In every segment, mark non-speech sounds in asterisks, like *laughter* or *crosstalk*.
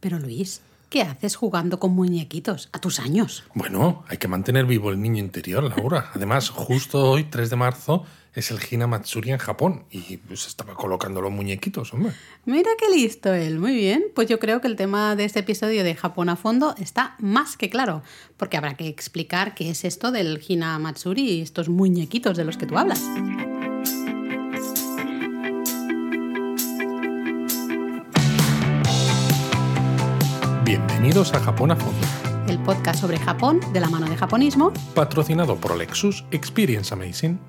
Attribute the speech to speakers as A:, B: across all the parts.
A: Pero Luis, ¿qué haces jugando con muñequitos a tus años?
B: Bueno, hay que mantener vivo el niño interior, Laura. Además, justo hoy, 3 de marzo, es el Hina Matsuri en Japón y pues estaba colocando los muñequitos, hombre.
A: Mira qué listo él, muy bien. Pues yo creo que el tema de este episodio de Japón a fondo está más que claro, porque habrá que explicar qué es esto del Hina Matsuri y estos muñequitos de los que tú hablas.
B: Bienvenidos a Japón a fondo,
A: El podcast sobre Japón de la mano de japonismo.
B: patrocinado por Lexus Experience Amazing.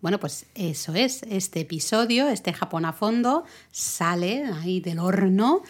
A: Bueno, pues eso es, este episodio, este Japón a fondo, sale ahí del horno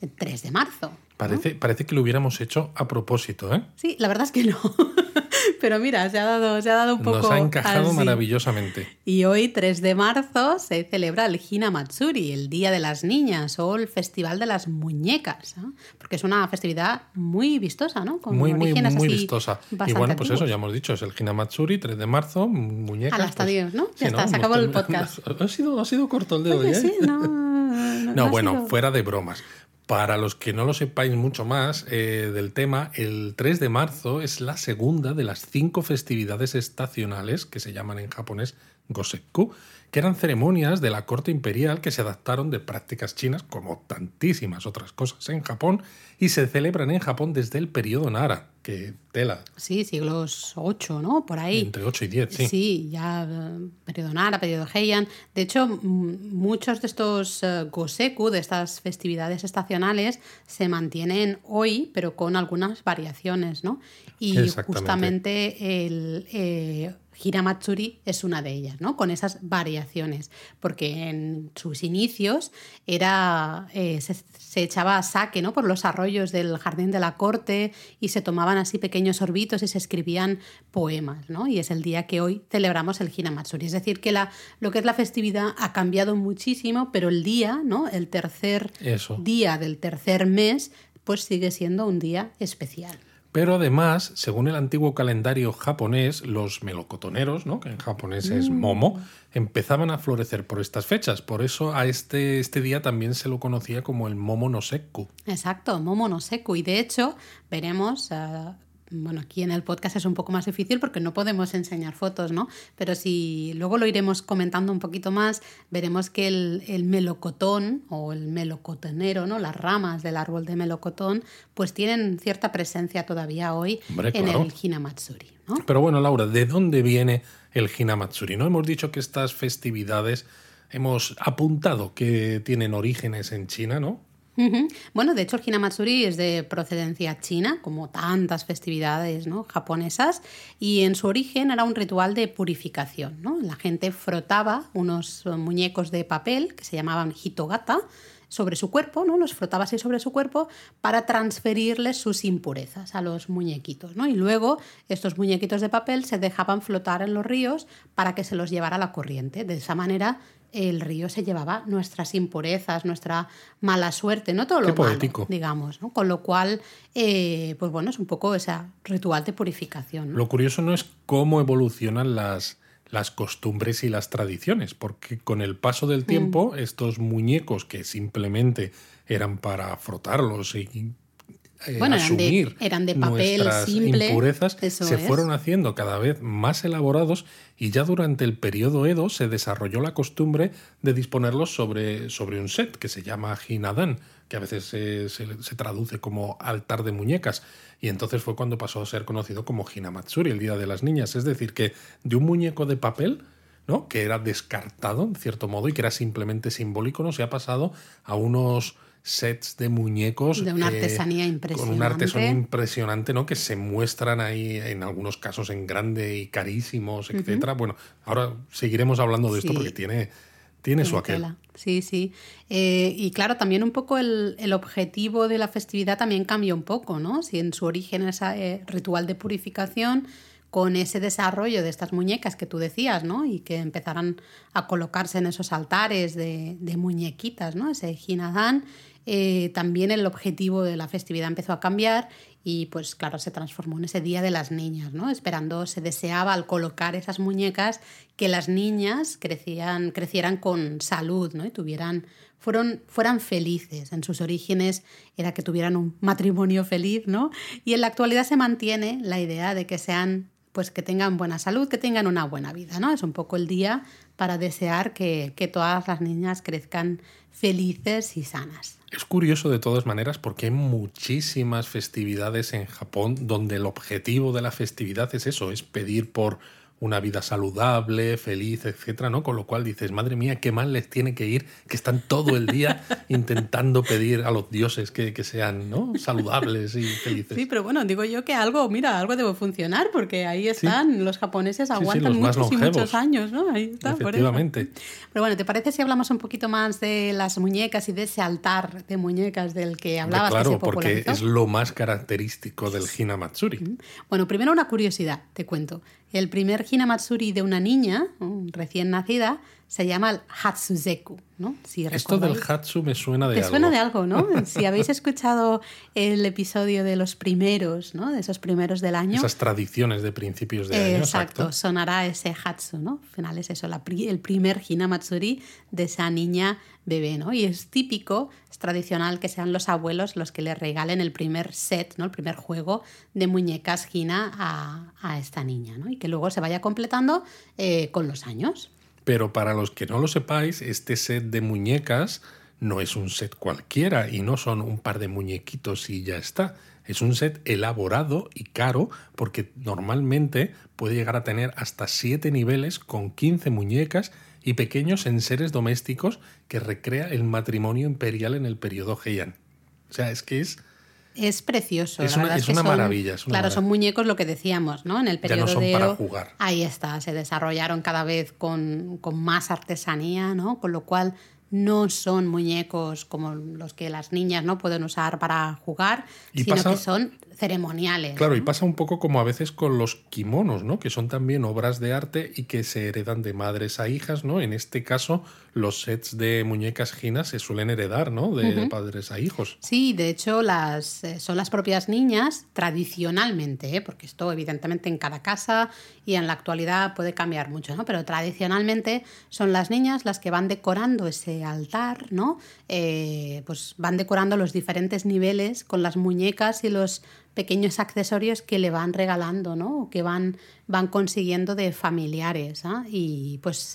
A: el 3 de marzo.
B: Parece, parece que lo hubiéramos hecho a propósito, ¿eh?
A: Sí, la verdad es que no. *laughs* Pero mira, se ha dado, se ha dado un poco.
B: Nos ha encajado
A: así.
B: maravillosamente.
A: Y hoy, 3 de marzo, se celebra el Hina Matsuri, el Día de las Niñas o el Festival de las Muñecas, ¿no? porque es una festividad muy vistosa, ¿no? Con
B: Muy, muy, muy
A: así
B: vistosa. Y bueno, pues eso,
A: antiguos.
B: ya hemos dicho, es el Hinamatsuri, 3 de marzo, muñecas.
A: Ala, hasta
B: pues-
A: Dios, ¿no? Ya está,
B: ¿no?
A: se acabó el *laughs* podcast.
B: Ha sido, ha sido corto el de hoy,
A: Oye,
B: ¿eh?
A: sí, no, no,
B: No, bueno, fuera de bromas. Para los que no lo sepáis mucho más eh, del tema, el 3 de marzo es la segunda de las cinco festividades estacionales que se llaman en japonés Gosekku, que eran ceremonias de la corte imperial que se adaptaron de prácticas chinas, como tantísimas otras cosas en Japón, y se celebran en Japón desde el periodo Nara, que tela,
A: Sí, siglos 8, ¿no? Por ahí.
B: entre 8 y 10, sí.
A: Sí, ya eh, periodo Nara, periodo Heian. De hecho, muchos de estos eh, goseku, de estas festividades estacionales, se mantienen hoy, pero con algunas variaciones, ¿no? Y justamente el eh, Hiramatsuri es una de ellas, ¿no? Con esas variaciones, porque en sus inicios era eh, se, se echaba saque, ¿no? Por los arroyos del jardín de la corte y se tomaban así pequeños sorbitos y se escribían poemas, ¿no? Y es el día que hoy celebramos el Hinamatsuri. Es decir, que la, lo que es la festividad ha cambiado muchísimo, pero el día, ¿no? El tercer
B: Eso.
A: día del tercer mes, pues sigue siendo un día especial.
B: Pero además, según el antiguo calendario japonés, los melocotoneros, ¿no? que en japonés es momo, empezaban a florecer por estas fechas. Por eso a este, este día también se lo conocía como el momo no sekku.
A: Exacto, Momo no Seku. Y de hecho, veremos, eh, bueno, aquí en el podcast es un poco más difícil porque no podemos enseñar fotos, ¿no? Pero si luego lo iremos comentando un poquito más, veremos que el, el melocotón o el melocotonero, ¿no? Las ramas del árbol de melocotón, pues tienen cierta presencia todavía hoy
B: Hombre,
A: en
B: claro.
A: el Hinamatsuri, ¿no?
B: Pero bueno, Laura, ¿de dónde viene el Hinamatsuri? No hemos dicho que estas festividades hemos apuntado que tienen orígenes en China, ¿no?
A: Bueno, de hecho el Hinamatsuri es de procedencia china, como tantas festividades ¿no? japonesas, y en su origen era un ritual de purificación. ¿no? La gente frotaba unos muñecos de papel que se llamaban hitogata sobre su cuerpo, ¿no? los frotaba así sobre su cuerpo para transferirles sus impurezas a los muñequitos. ¿no? Y luego estos muñequitos de papel se dejaban flotar en los ríos para que se los llevara la corriente. De esa manera el río se llevaba nuestras impurezas, nuestra mala suerte, no todo lo
B: Qué
A: malo,
B: poético.
A: digamos, ¿no? Con lo cual, eh, pues bueno, es un poco ese ritual de purificación. ¿no?
B: Lo curioso no es cómo evolucionan las, las costumbres y las tradiciones, porque con el paso del tiempo,
A: Mm.
B: estos muñecos que simplemente eran para frotarlos y eh,
A: Bueno, eran de-
B: asumir
A: eran de papel
B: nuestras
A: simple,
B: impurezas, se
A: es.
B: fueron haciendo cada vez más elaborados y ya durante el periodo Edo se desarrolló la costumbre de disponerlos sobre, sobre un set que se llama hinadan, que a veces se, se- se traduce como altar de muñecas. Y entonces fue cuando pasó a ser conocido como Hinamatsuri, el Día de las Niñas. Es decir, que de un muñeco de papel, ¿no? que era descartado, en cierto modo, y que era simplemente simbólico, no se ha pasado a unos sets de muñecos
A: De una
B: eh,
A: artesanía
B: con
A: impresionante.
B: una artesanía impresionante, ¿no? Que se muestran ahí en algunos casos en grande y carísimos, etcétera. Bueno, ahora seguiremos hablando de esto porque tiene, tiene su aquel.
A: tela. Sí, sí. Eh, y claro, también un poco el, el objetivo de la festividad también cambia un poco, ¿no? Si en su origen es eh, ritual de purificación, con ese desarrollo de estas muñecas que tú decías, ¿no? Y que empezaran a colocarse en esos altares de, de muñequitas, ¿no? Ese Hinadan. Eh, también el objetivo de la festividad empezó a cambiar y pues claro, se transformó en ese Día de las Niñas, ¿no? Esperando, se deseaba al colocar esas muñecas que las niñas crecían, crecieran con salud, ¿no? Y tuvieran, fueron, fueran felices. En sus orígenes era que tuvieran un matrimonio feliz, ¿no? Y en la actualidad se mantiene la idea de que sean pues que tengan buena salud, que tengan una buena vida, ¿no? Es un poco el día para desear que, que todas las niñas crezcan felices y sanas.
B: Es curioso de todas maneras porque hay muchísimas festividades en Japón donde el objetivo de la festividad es eso, es pedir por una vida saludable, feliz, etcétera, ¿no? Con lo cual dices, madre mía, qué mal les tiene que ir, que están todo el día *laughs* intentando pedir a los dioses que, sean, ¿no? Saludables y felices.
A: Sí, pero bueno, digo yo que algo, mira, algo debe funcionar, porque ahí están, los japoneses aguantan muchos y muchos años, ¿no? Ahí está,
B: Efectivamente.
A: Pero bueno, ¿te parece si hablamos un poquito más de las muñecas y de ese altar de muñecas del que hablabas?
B: Claro, porque es lo más característico del Hinamatsuri.
A: Bueno, primero una curiosidad, te cuento. El primer Hinamatsuri de una niña recién nacida se llama el Hatsuzeku. ¿no?
B: Si Esto del Hatsu me suena de
A: algo.
B: Te
A: suena de algo, ¿no? *laughs* si habéis escuchado el episodio de los primeros, ¿no? De esos primeros del año.
B: Esas tradiciones de principios de año.
A: Exacto, sonará ese Hatsu, ¿no? Al final es eso, el primer Hinamatsuri de esa niña bebé, ¿no? Y es típico, es tradicional que sean los abuelos los que le regalen el primer set, ¿no? El primer juego de muñecas Hina a, esta niña, ¿no? Y que luego se vaya completando eh, con los años.
B: Pero para los que no lo sepáis, este set de muñecas no es un set cualquiera y no son un par de muñequitos y ya está. Es un set elaborado y caro porque normalmente puede llegar a tener hasta 7 niveles con 15 muñecas y pequeños enseres domésticos que recrea el matrimonio imperial en el periodo Heian. O sea, es que es
A: es precioso.
B: Es una, es una maravilla.
A: claro, son muñecos lo que decíamos, ¿no? En el periodo
B: ya no son
A: de
B: para jugar.
A: Ahí está, se desarrollaron cada vez con, con, más artesanía, ¿no? Con lo cual no son muñecos como los que las niñas no pueden usar para jugar, sino que son ceremoniales.
B: Claro, y pasa un poco como a veces con los kimonos, ¿no? Que son también obras de arte y que se heredan de madres a hijas, ¿no? En este caso, los sets de muñecas ginas se suelen heredar, ¿no? De padres a hijos.
A: Sí, de hecho, las, eh, son las propias niñas tradicionalmente, ¿eh? porque esto evidentemente en cada casa y en la actualidad puede cambiar mucho, ¿no? Pero tradicionalmente son las niñas las que van decorando ese altar, ¿no? Eh, pues van decorando los diferentes niveles con las muñecas y los pequeños accesorios que le van regalando, ¿no? que van, van consiguiendo de familiares. ¿ah? Y pues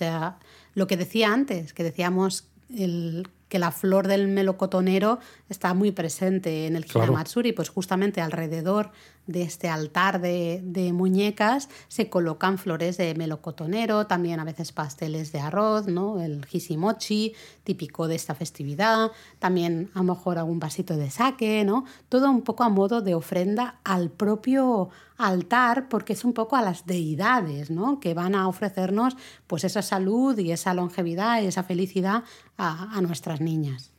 A: lo que decía antes, que decíamos el, que la flor del melocotonero está muy presente en el Hinamatsuri, pues justamente alrededor de este altar de, muñecas se colocan flores de melocotonero, también a veces pasteles de arroz, ¿no? el hishimochi, típico de esta festividad, también a lo mejor algún vasito de sake, ¿no? todo un poco a modo de ofrenda al propio altar, porque es un poco a las deidades ¿no? que van a ofrecernos pues esa salud y esa longevidad y esa felicidad a, a nuestras niñas.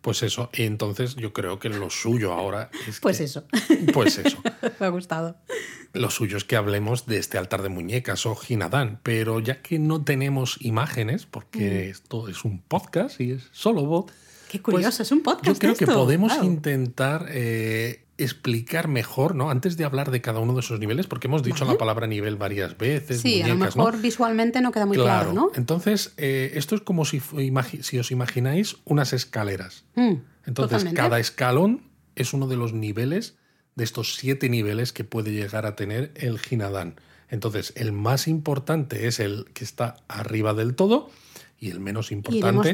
B: Pues eso, y entonces yo creo que lo suyo ahora es.
A: Pues eso.
B: Pues eso. *laughs*
A: Me ha gustado.
B: Lo suyo es que hablemos de este altar de muñecas o Ginadán, pero ya que no tenemos imágenes, porque mm. esto es un podcast y es solo voz.
A: Qué curioso, pues es un podcast.
B: Yo creo que podemos intentar eh, explicar mejor, ¿no? Antes de hablar de cada uno de esos niveles, porque hemos dicho la palabra nivel varias veces.
A: Sí, a lo mejor visualmente no queda muy claro, ¿no?
B: Entonces, eh, esto es como si, si, os imagináis unas escaleras. Mm, Entonces, cada escalón es uno de los niveles, de estos siete niveles que puede llegar a tener el Ginadán. Entonces, el más importante es el que está arriba del todo y el menos importante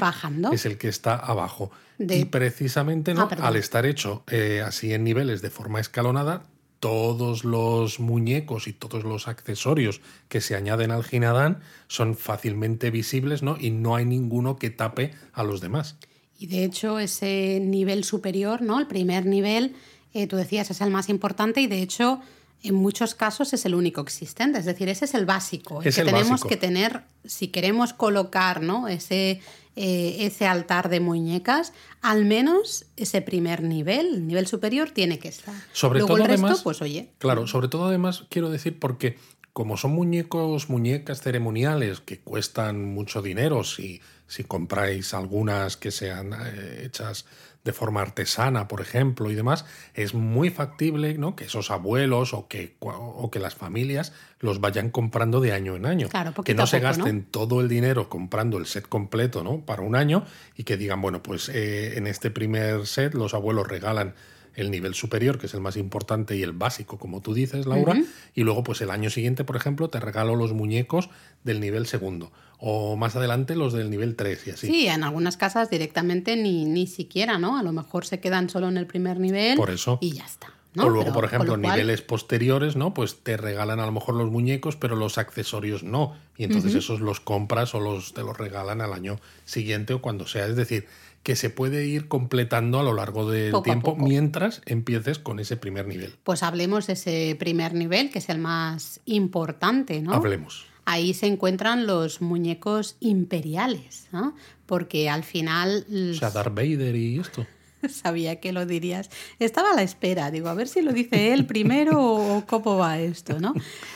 B: es el que está abajo. Y precisamente ¿no? Ah, al estar hecho eh, así en niveles de forma escalonada, todos los muñecos y todos los accesorios que se añaden al Ginadán son fácilmente visibles ¿no? y no hay ninguno que tape a los demás.
A: Y de hecho ese nivel superior, ¿no? el primer nivel, eh, tú decías, es el más importante y de hecho en muchos casos es el único existente, es decir, ese es el básico, el que tenemos que tener si queremos colocar ¿no? ese, eh, ese altar de muñecas, al menos ese primer nivel, el nivel superior, tiene que estar.
B: Sobre todo, el resto, además, pues oye. Claro, sobre todo además quiero decir porque como son muñecos, muñecas ceremoniales que cuestan mucho dinero si, si compráis algunas que sean eh, hechas de forma artesana, por ejemplo, y demás, es muy factible ¿no? que esos abuelos o que, o que las familias los vayan comprando de año en año.
A: Claro,
B: que no se
A: poco,
B: gasten
A: ¿no?
B: todo el dinero comprando el set completo ¿no? para un año y que digan, bueno, pues eh, en este primer set los abuelos regalan el nivel superior, que es el más importante, y el básico, como tú dices, Laura, y luego pues el año siguiente, por ejemplo, te regalo los muñecos del nivel segundo, o más adelante los del nivel 3 y así.
A: Sí, en algunas casas directamente ni, ni siquiera, ¿no? A lo mejor se quedan solo en el primer nivel
B: Por eso.
A: y ya está. ¿no?
B: O luego,
A: Pero,
B: por ejemplo,
A: cual-
B: niveles posteriores, ¿no? Pues te regalan a lo mejor los muñecos, pero los accesorios no. Y entonces esos los compras o los te los regalan al año siguiente o cuando sea. Es decir, que se puede ir completando a lo largo del
A: Poco
B: tiempo mientras empieces con ese primer nivel.
A: Pues hablemos de ese primer nivel, que es el más importante, ¿no?
B: Hablemos.
A: Ahí se encuentran los muñecos imperiales, ¿no? Porque al final
B: O sea, Darth Vader y esto. *laughs*
A: sabía que lo dirías. Estaba a la espera, digo, a ver si lo dice él primero o cómo va esto, ¿no?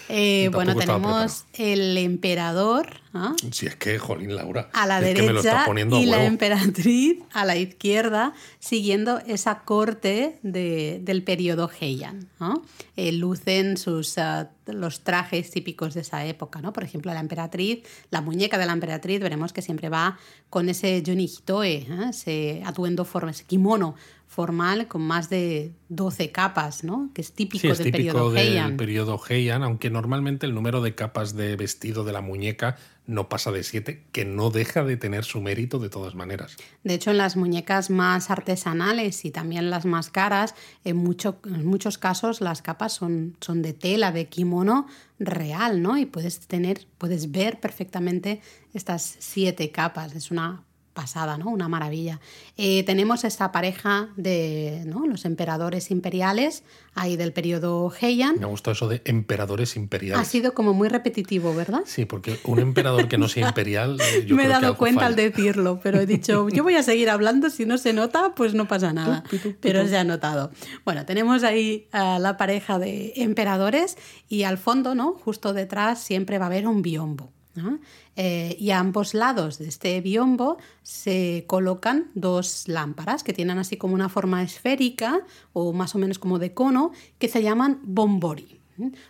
A: Eh, *laughs* bueno, tenemos el emperador ¿ah?
B: Si es que, jolín, Laura.
A: a la
B: es que me lo
A: derecha
B: está poniendo a
A: y la emperatriz a la izquierda, siguiendo esa corte de- del periodo Heian. ¿no? Eh, lucen sus, ah, los trajes típicos de esa época. ¿no? Por ejemplo, la emperatriz, la muñeca de la emperatriz, veremos que siempre va con ese yonihitoe, ¿eh? ese atuendo formal, ese kimono formal con más de 12 capas, ¿no? que es típico
B: Sí, es
A: del
B: típico
A: periodo
B: del
A: Heian.
B: periodo Heian, aunque normalmente el número de capas de vestido de la muñeca no pasa de 7, que no deja de tener su mérito de todas maneras.
A: De hecho, en las muñecas más artesanales y también las más caras, en, mucho- en muchos casos las capas son, son de tela, de kimono real, ¿no? Y puedes tener, puedes ver perfectamente estas siete capas. Es una pasada, ¿no? Una maravilla. Eh, tenemos esta pareja de ¿no? los emperadores imperiales, ahí del periodo Heian.
B: Me ha gustado eso de emperadores
A: Ha
B: imperiales.
A: sido como muy repetitivo, ¿verdad?
B: Sí, porque un emperador que no sea imperial, yo *laughs*
A: Me he
B: creo
A: dado cuenta al decirlo, pero he dicho, *laughs* yo voy a seguir hablando, si no se nota, pues no pasa nada. Pero se ha notado. Bueno, tenemos ahí a la pareja de emperadores y al fondo, ¿no? Justo detrás siempre va a haber un biombo. ¿no? Eh, y a ambos lados de este biombo se colocan dos lámparas que tienen así como una forma esférica o más o menos como de cono que se llaman bombori.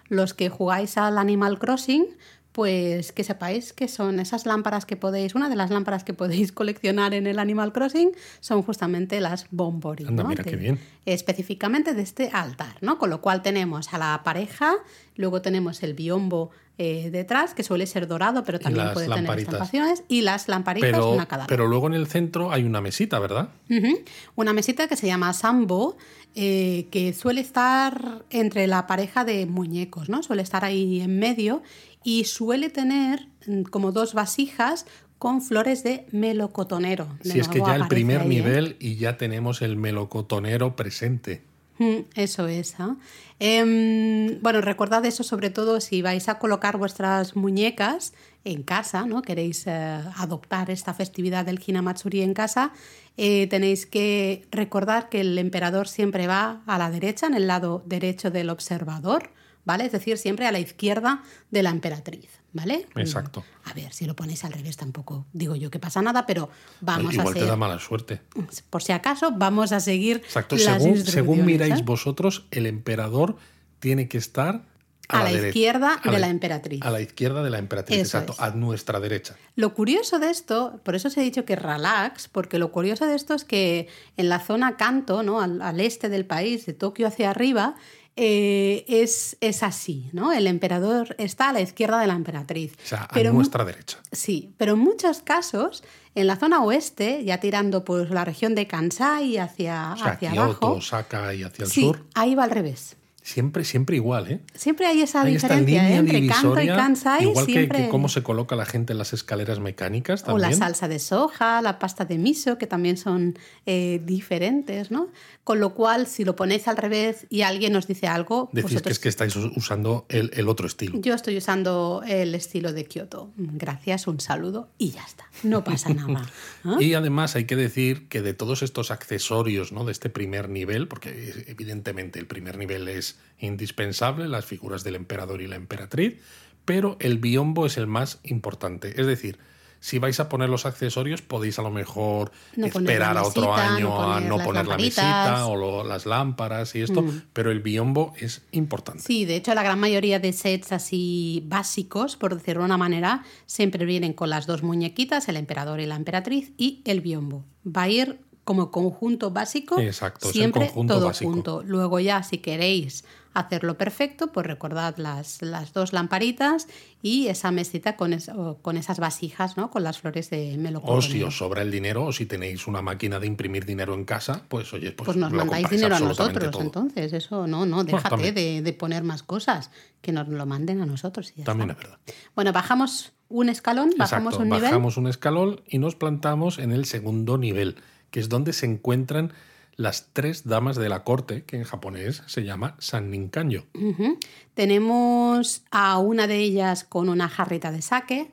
A: Los que jugáis al Animal Crossing pues que sepáis que son esas lámparas que podéis, una de las lámparas que podéis coleccionar en el Animal Crossing son justamente las Bombori,
B: Anda,
A: ¿no?
B: mira
A: De-
B: qué bien.
A: específicamente de este altar, ¿no? Con lo cual tenemos a la pareja, luego tenemos el biombo eh, detrás, que suele ser dorado, pero también puede
B: lamparitas.
A: tener estampaciones, y las lamparitas,
B: Pero,
A: una cada
B: pero luego en el centro hay una mesita, ¿verdad?
A: Una mesita que se llama Sambo, eh, que suele estar entre la pareja de muñecos, ¿no? Suele estar ahí en medio y suele tener mm, como dos vasijas con flores de melocotonero. De
B: Si es que ya el primer
A: ahí, ¿eh?
B: nivel y ya tenemos el melocotonero presente.
A: Mm, Eso es. ¿ah? Em, bueno, recordad eso sobre todo si vais a colocar vuestras muñecas en casa, ¿no? Queréis eh, adoptar esta festividad del Hinamatsuri en casa, eh, tenéis que recordar que el emperador siempre va a la derecha, en el lado derecho del observador, ¿vale? Es decir, siempre a la izquierda de la emperatriz, ¿vale?
B: Exacto.
A: A ver, si lo ponéis al revés tampoco digo yo que pasa nada, pero vamos
B: Igual
A: a
B: te
A: hacer,
B: da mala suerte.
A: por si acaso, vamos a seguir
B: Exacto.
A: las
B: Según, según miráis
A: ¿eh?
B: vosotros, el emperador tiene que estar a,
A: A la izquierda
B: A
A: de la emperatriz.
B: A la izquierda de la emperatriz,
A: Eso
B: exacto.
A: es.
B: A nuestra derecha.
A: Lo curioso de esto, por eso os he dicho que relax, porque lo curioso de esto es que en la zona Kanto, ¿no? al, al este del país, de Tokio hacia arriba, eh, es, es así, ¿no? El emperador está a la izquierda de la emperatriz.
B: O sea, a
A: Pero
B: nuestra derecha.
A: Sí, pero en muchos casos, en la zona oeste, ya tirando pues la región de Kansai hacia,
B: O sea,
A: hacia
B: Kioto,
A: abajo,
B: Osaka y hacia el
A: sí,
B: sur.
A: ahí va al revés.
B: Siempre, siempre igual, ¿eh?
A: Siempre hay esa
B: Hay esta
A: diferencia ¿eh? entre Kanto y Kansai.
B: igual que-
A: siempre...
B: que, cómo se coloca la gente en las escaleras mecánicas
A: O la salsa de soja, la pasta de miso, que también son eh, diferentes, ¿no? Con lo cual, si lo ponéis al revés y alguien nos dice algo,
B: Decís que es que estáis usando el, el otro estilo.
A: yo estoy usando el estilo de Kioto. Gracias, un saludo y ya está. No pasa nada. *laughs*
B: Y además hay que decir que de todos estos accesorios ¿no? de este primer nivel, porque evidentemente el primer nivel es indispensable, las figuras del emperador y la emperatriz, pero el biombo es el más importante. Es decir, Si vais a poner los accesorios, podéis a lo mejor
A: No
B: esperar a otro año
A: no
B: a no poner la.
A: Mm.
B: mesita o lo- las lámparas y esto, pero el biombo es importante.
A: Sí, de hecho la gran mayoría de sets así básicos, por decirlo de una manera, siempre vienen con las dos muñequitas, el emperador y la emperatriz, y el biombo. Va a ir como conjunto básico,
B: Exacto,
A: siempre
B: conjunto
A: todo
B: básico.
A: junto. Luego ya, si queréis hacerlo perfecto, pues recordad las, las dos lamparitas y esa mesita con, es- o con esas vasijas, ¿no? Con las flores de
B: O
A: melocotón.
B: si os sobra el dinero o si tenéis una máquina de imprimir dinero en casa, pues oye, pues,
A: Pues nos
B: lo
A: mandáis dinero a nosotros,
B: todo.
A: entonces. Eso no, no, déjate de, de poner más cosas. Que nos lo manden a nosotros y ya
B: También
A: está.
B: es verdad.
A: Bueno, bajamos un escalón, bajamos
B: Exacto,
A: un nivel.
B: bajamos un escalón y nos plantamos en el segundo nivel, que es donde se encuentran las tres damas de la corte, que en japonés se llama Sanninkanyo.
A: Ujú. Tenemos a una de ellas con una jarrita de sake,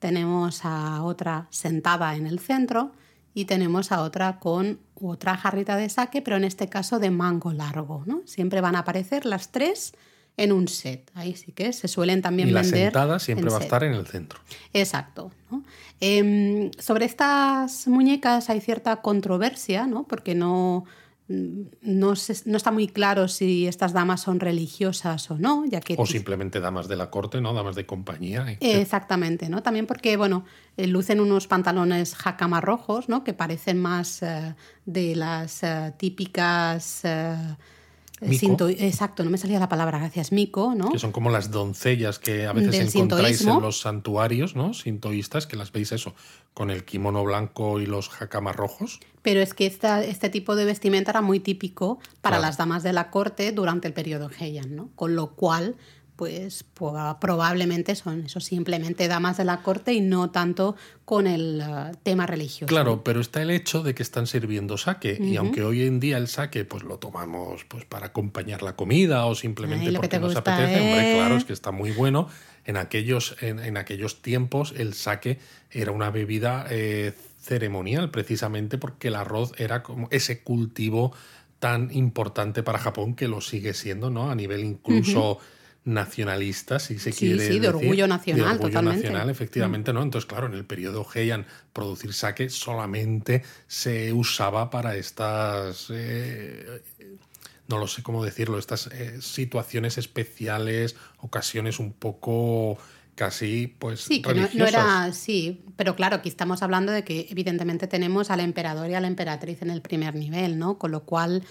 A: tenemos a otra sentada en el centro y tenemos a otra con otra jarrita de sake, pero en este caso de mango largo. ¿no? Siempre van a aparecer las tres en un set. Ahí sí que se suelen también
B: Y la
A: vender.
B: sentada siempre va a estar en el centro.
A: Exacto. ¿no? Em, sobre estas muñecas hay cierta controversia, ¿no? porque no, mm, no, se- no está muy claro si estas damas son religiosas o no, ya que
B: O simplemente damas de la corte, ¿no? Damas de compañía. etc.
A: Exactamente, ¿no? También porque, bueno, eh, lucen unos pantalones jacama rojos, ¿no? Que parecen más eh, de las eh, típicas... eh,
B: Mico.
A: Exacto, no me salía la palabra, gracias, mico, ¿no?
B: que son como las doncellas que a veces
A: Del
B: encontráis
A: sintoísmo.
B: en los santuarios, ¿no? Sintoístas, que las veis eso, con el kimono blanco y los hakamas rojos.
A: Pero es que esta- este tipo de vestimenta era muy típico para
B: Claro.
A: las damas de la corte durante el periodo Heian, ¿no? Con lo cual, pues probablemente son eso, simplemente damas de la corte y no tanto con el eh, tema religioso.
B: Claro, pero está el hecho de que están sirviendo sake y aunque hoy en día el sake pues lo tomamos pues para acompañar la comida o simplemente
A: Ay,
B: porque nos apetece, hombre, claro, es que está muy bueno. En aquellos, en, en aquellos tiempos el sake era una bebida eh, ceremonial precisamente porque el arroz era como ese cultivo tan importante para Japón que lo sigue siendo, ¿no? A nivel incluso nacionalista, si se
A: Sí,
B: quiere
A: sí, de
B: decir.
A: orgullo nacional,
B: De orgullo
A: totalmente.
B: nacional, efectivamente, ¿no? Entonces, claro, en el periodo Heian, producir sake solamente se usaba para estas. eh, no lo sé cómo decirlo, estas eh, situaciones especiales, ocasiones un poco casi, pues,
A: Sí, que no, no era sí, pero claro, aquí estamos hablando de que evidentemente tenemos al emperador y a la emperatriz en el primer nivel, ¿no? Con lo cual,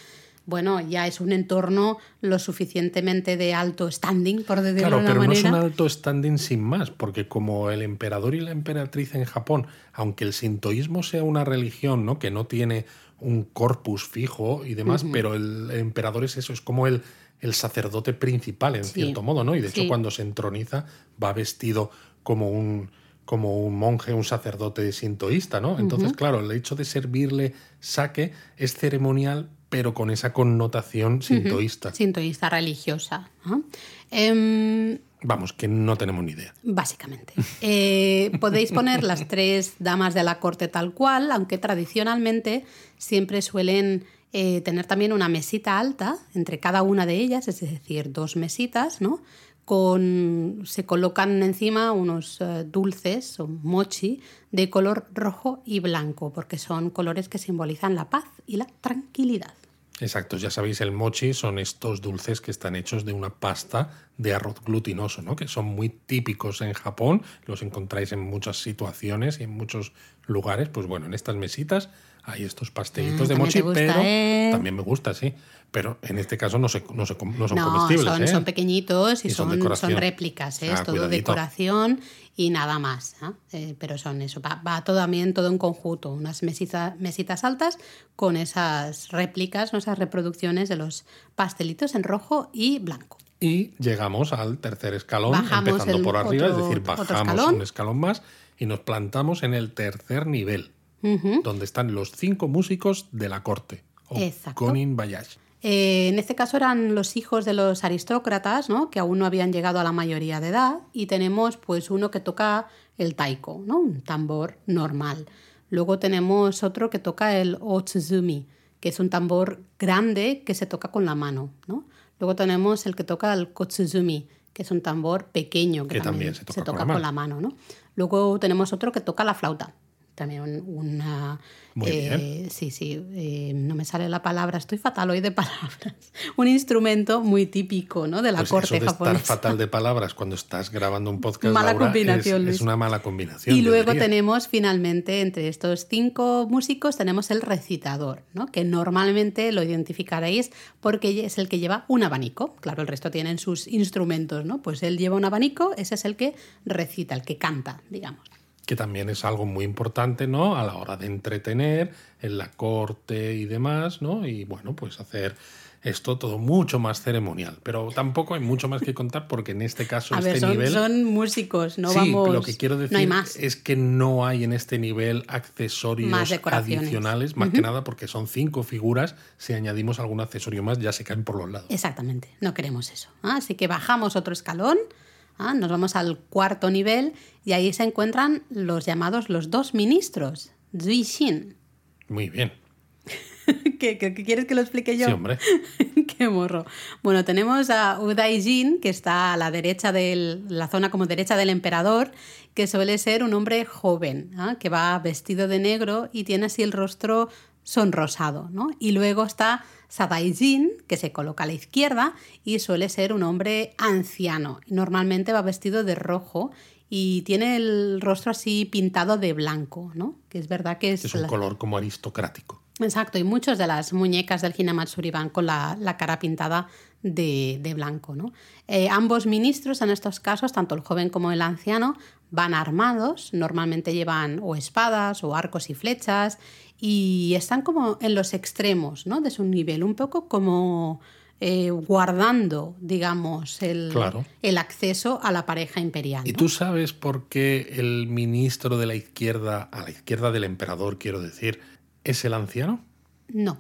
A: bueno, ya es un entorno lo suficientemente de alto standing, por decirlo
B: Claro,
A: de una
B: pero no es
A: manera.
B: un alto standing sin más, porque como el emperador y la emperatriz en Japón, aunque el sintoísmo sea una religión, ¿no? Que no tiene un corpus fijo y demás, pero el emperador es eso, es como el, el sacerdote principal, en
A: Sí,
B: cierto modo, ¿no? Y de hecho,
A: sí.
B: cuando se entroniza, va vestido como un como un monje, un sacerdote sintoísta, ¿no? Entonces, claro, el hecho de servirle sake es ceremonial, pero con esa connotación sintoísta.
A: Sintoísta religiosa. ¿no? Em,
B: Vamos, que no tenemos ni idea.
A: Básicamente. *laughs* Eh, podéis poner las tres damas de la corte tal cual, aunque tradicionalmente siempre suelen eh, tener también una mesita alta entre cada una de ellas, es decir, dos mesitas, ¿no? Con, se colocan encima unos eh, dulces o mochi de color rojo y blanco, porque son colores que simbolizan la paz y la tranquilidad.
B: Exacto, ya sabéis, el mochi son estos dulces que están hechos de una pasta de arroz glutinoso, ¿no? que son muy típicos en Japón, los encontráis en muchas situaciones y en muchos lugares. Pues bueno, en estas mesitas hay estos pastelitos
A: Ah,
B: de mochi,
A: gusta,
B: pero
A: ¿eh?
B: también me gusta, sí. Pero en este caso no, se, no, se com- no son
A: no,
B: comestibles.
A: son,
B: ¿eh?
A: son pequeñitos y,
B: Y son
A: son, son, réplicas, ¿eh?
B: Ah,
A: es todo
B: cuidadito.
A: decoración y nada más. ¿eh? Pero son eso, va, va todo también todo en conjunto, unas mesita- mesitas altas con esas réplicas, ¿no? esas reproducciones de los pastelitos en rojo y blanco.
B: Y llegamos al tercer escalón,
A: Bajamos
B: empezando por arriba,
A: otro-
B: es decir, bajamos
A: escalón.
B: un escalón más y nos plantamos en el tercer nivel, Donde están los cinco músicos de la corte, o
A: Exacto.
B: Konin Bayash.
A: Eh, en este caso eran los hijos de los aristócratas, ¿no? que aún no habían llegado a la mayoría de edad, y tenemos pues uno que toca el taiko, ¿no? un tambor normal. Luego tenemos otro que toca el otsuzumi, que es un tambor grande que se toca con la mano. ¿no? Luego tenemos el que toca el kotsuzumi, que es un tambor pequeño que,
B: Que también se toca con la
A: con la mano. ¿no? Luego tenemos otro que toca la flauta. También un- una...
B: Muy
A: eh, Sí, sí, eh, no me sale la palabra, estoy fatal hoy de palabras. *laughs* Un instrumento muy típico ¿no? de la
B: Pues
A: corte
B: eso de
A: japonesa.
B: estar fatal de palabras cuando estás grabando un podcast
A: Mala
B: Laura,
A: combinación,
B: es, es una mala combinación.
A: Y luego
B: diría.
A: tenemos finalmente entre estos cinco músicos tenemos el recitador, ¿no? que normalmente lo identificaréis porque es el que lleva un abanico. Claro, el resto tienen sus instrumentos, ¿no? Pues él lleva un abanico, ese es el que recita, el que canta, digamos.
B: Que también es algo muy importante, ¿no? A la hora de entretener en la corte y demás, ¿no? Y bueno, pues hacer esto todo mucho más ceremonial. Pero tampoco hay mucho más que contar porque en este caso,
A: A
B: este
A: ver, son,
B: nivel.
A: son músicos, no
B: sí,
A: vamos.
B: lo que quiero decir
A: no hay más.
B: es que no hay en este nivel accesorios
A: Más
B: adicionales, más que nada porque son cinco figuras. Si añadimos algún accesorio más, ya se caen por los lados.
A: Exactamente, no queremos eso. Así que bajamos otro escalón, ¿ah? nos vamos al cuarto nivel y ahí se encuentran los llamados los dos ministros, Zuishin.
B: Muy bien. *laughs*
A: ¿Qué, qué- quieres que lo explique yo?
B: Sí, hombre. *laughs*
A: Qué morro. Bueno, tenemos a Udaijin, que está a la derecha de la zona como derecha del emperador, que suele ser un hombre joven, ¿ah? que va vestido de negro y tiene así el rostro sonrosado, ¿no? Y luego está Sadaijin, que se coloca a la izquierda y suele ser un hombre anciano. Normalmente va vestido de rojo y tiene el rostro así pintado de blanco, ¿no? Que es verdad que es,
B: Es un
A: la-
B: color como aristocrático.
A: Exacto, y muchas de las muñecas del Hinamatsuri van con la, la cara pintada de, de blanco. ¿no? Eh, ambos ministros, en estos casos, tanto el joven como el anciano, van armados, normalmente llevan o espadas o arcos y flechas, y están como en los extremos ¿no? de su nivel, un poco como eh, guardando, digamos, el,
B: Claro.
A: el acceso a la pareja imperial.
B: ¿Y tú sabes por qué el ministro de la izquierda, a la izquierda del emperador, quiero decir, es el anciano?
A: No.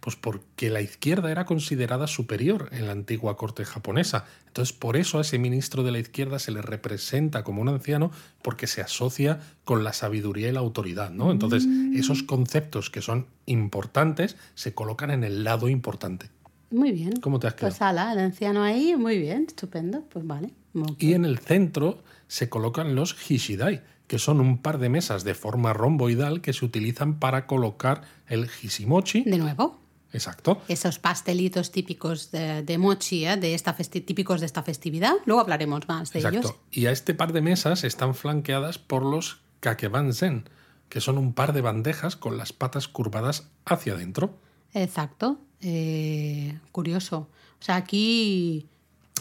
B: Pues porque la izquierda era considerada superior en la antigua corte japonesa. Entonces, por eso a ese ministro de la izquierda se le representa como un anciano porque se asocia con la sabiduría y la autoridad, ¿no? Entonces, esos conceptos que son importantes se colocan en el lado importante.
A: Muy bien.
B: ¿Cómo te has quedado?
A: Pues ala, el anciano ahí, muy bien, estupendo. Pues vale.
B: Y en el centro se colocan los hishidai, que son un par de mesas de forma romboidal que se utilizan para colocar el hishimochi.
A: De nuevo,
B: Exacto.
A: esos pastelitos típicos de, de mochi, ¿eh? de esta típicos de esta festividad. Luego hablaremos más de
B: Exacto.
A: ellos.
B: Y a este par de mesas están flanqueadas por los kakebanzen, que son un par de bandejas con las patas curvadas hacia adentro.
A: Exacto. Eh, curioso. O sea, aquí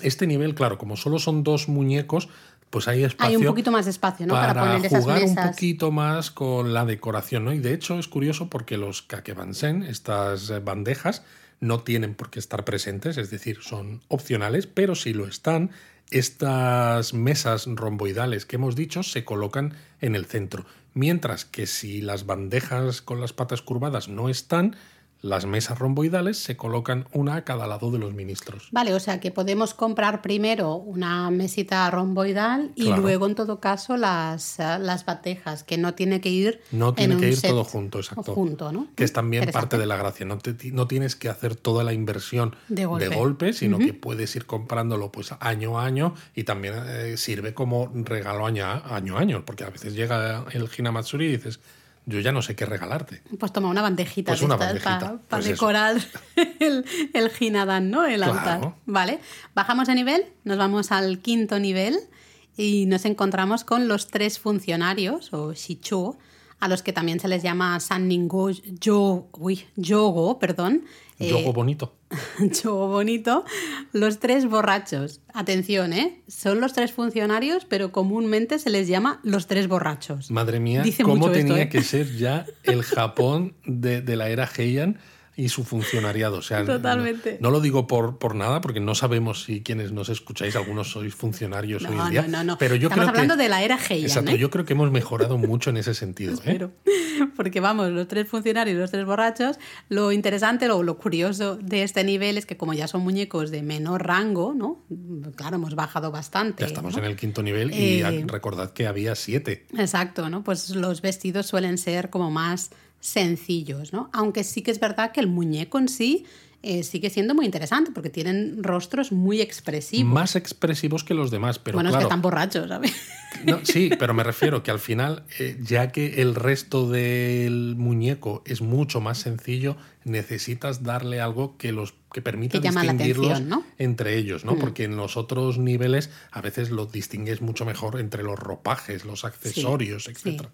B: Este nivel, claro, como solo son dos muñecos, pues hay espacio
A: hay un poquito más de espacio, ¿no?
B: para,
A: Para, poner esas
B: jugar un poquito más con la decoración, ¿no? Y de hecho es curioso porque los kakebansen, estas bandejas, no tienen por qué estar presentes, es decir, son opcionales, pero si lo están, estas mesas romboidales que hemos dicho se colocan en el centro. Mientras que si las bandejas con las patas curvadas no están, las mesas romboidales se colocan una a cada lado de los ministros.
A: Vale, o sea que podemos comprar primero una mesita romboidal y
B: Claro.
A: luego, en todo caso, las, las bandejas, que no tiene que ir.
B: No
A: en
B: tiene
A: un
B: que ir
A: set
B: todo junto, exacto.
A: Junto, ¿no?
B: Que es también parte de la gracia. No, te- no tienes que hacer toda la inversión
A: De golpe.
B: sino que puedes ir comprándolo pues año a año y también eh, sirve como regalo año a año, a año, porque a veces llega el Hinamatsuri y dices, yo ya no sé qué regalarte.
A: Pues toma una bandejita
B: Pues una bandejita,
A: para
B: pues eso.
A: decorar *laughs* el, el ¿no? El
B: Claro.
A: altar. Vale. Bajamos de nivel, nos vamos al quinto nivel y nos encontramos con los tres funcionarios, o Shicho, a los que también se les llama Sanningo Yo, uy, Yogo, perdón. eh,
B: Yogo bonito. *laughs*
A: Yogo bonito. Los tres borrachos. Atención, ¿eh? Son los tres funcionarios, pero comúnmente se les llama los tres borrachos.
B: Madre mía,
A: Dice
B: cómo
A: esto,
B: tenía
A: ¿eh?
B: que ser ya el Japón de, de la era Heian y su funcionariado. O sea, no-
A: Totalmente.
B: No, lo digo por, por nada, porque no sabemos si quienes nos escucháis, algunos sois funcionarios hoy en
A: No,
B: día.
A: no, no, no.
B: Pero yo
A: Estamos
B: creo que-
A: hablando de la era Heian,
B: Exacto,
A: ¿eh?
B: yo creo que hemos mejorado mucho en ese sentido. ¿eh? *laughs*
A: Porque vamos, los tres funcionarios los tres borrachos, lo interesante, lo, lo curioso de este nivel es que como ya son muñecos de menor rango, ¿no? Claro, hemos bajado bastante.
B: Ya estamos
A: ¿no?
B: en el quinto nivel y
A: Eh,
B: recordad que había siete.
A: Exacto, ¿no? Pues los vestidos suelen ser como más sencillos, ¿no? Aunque sí que es verdad que el muñeco en sí eh, sigue siendo muy interesante porque tienen rostros muy expresivos.
B: Más expresivos que los demás, pero
A: bueno,
B: claro,
A: es que están borrachos, ¿sabes?
B: No, sí, *laughs* pero me refiero que al final, eh, ya que el resto del muñeco es mucho más sencillo, necesitas darle algo que los que permita
A: Que
B: distinguirlos
A: atención, ¿no? Mm.
B: entre ellos, ¿no? Porque en los otros niveles a veces los distingues mucho mejor entre los ropajes, los accesorios,
A: Sí.
B: etcétera.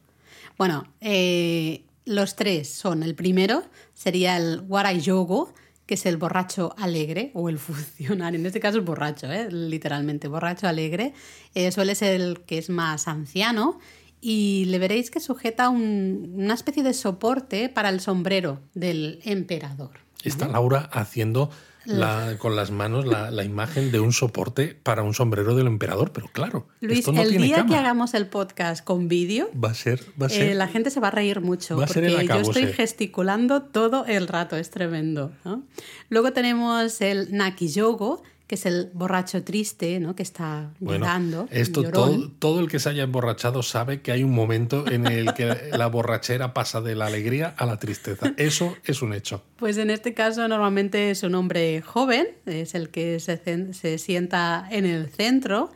A: Bueno, eh, los tres son, el primero sería el Warai Yogo, que es el borracho alegre o el funcionario, en este caso el borracho, ¿eh? literalmente, borracho alegre, Eh, suele ser el que es más anciano y le veréis que sujeta un- una especie de soporte para el sombrero del emperador.
B: Está Laura haciendo la- con las manos la, la imagen de un soporte para un sombrero del emperador, pero claro,
A: Luis,
B: esto no
A: el
B: tiene
A: día que hagamos el podcast con vídeo,
B: Va a ser, va a ser.
A: Eh, la gente se va a reír mucho
B: Va a ser
A: porque
B: el
A: yo estoy gesticulando todo el rato, es tremendo. ¿no? Luego tenemos el Nakiyogo, que es el borracho triste, ¿no? que está
B: Bueno,
A: llorando.
B: esto todo, todo el que se haya emborrachado sabe que hay un momento en el que *laughs* la borrachera pasa de la alegría a la tristeza. Eso es un hecho.
A: Pues en este caso normalmente es un hombre joven, es el que se, se sienta en el centro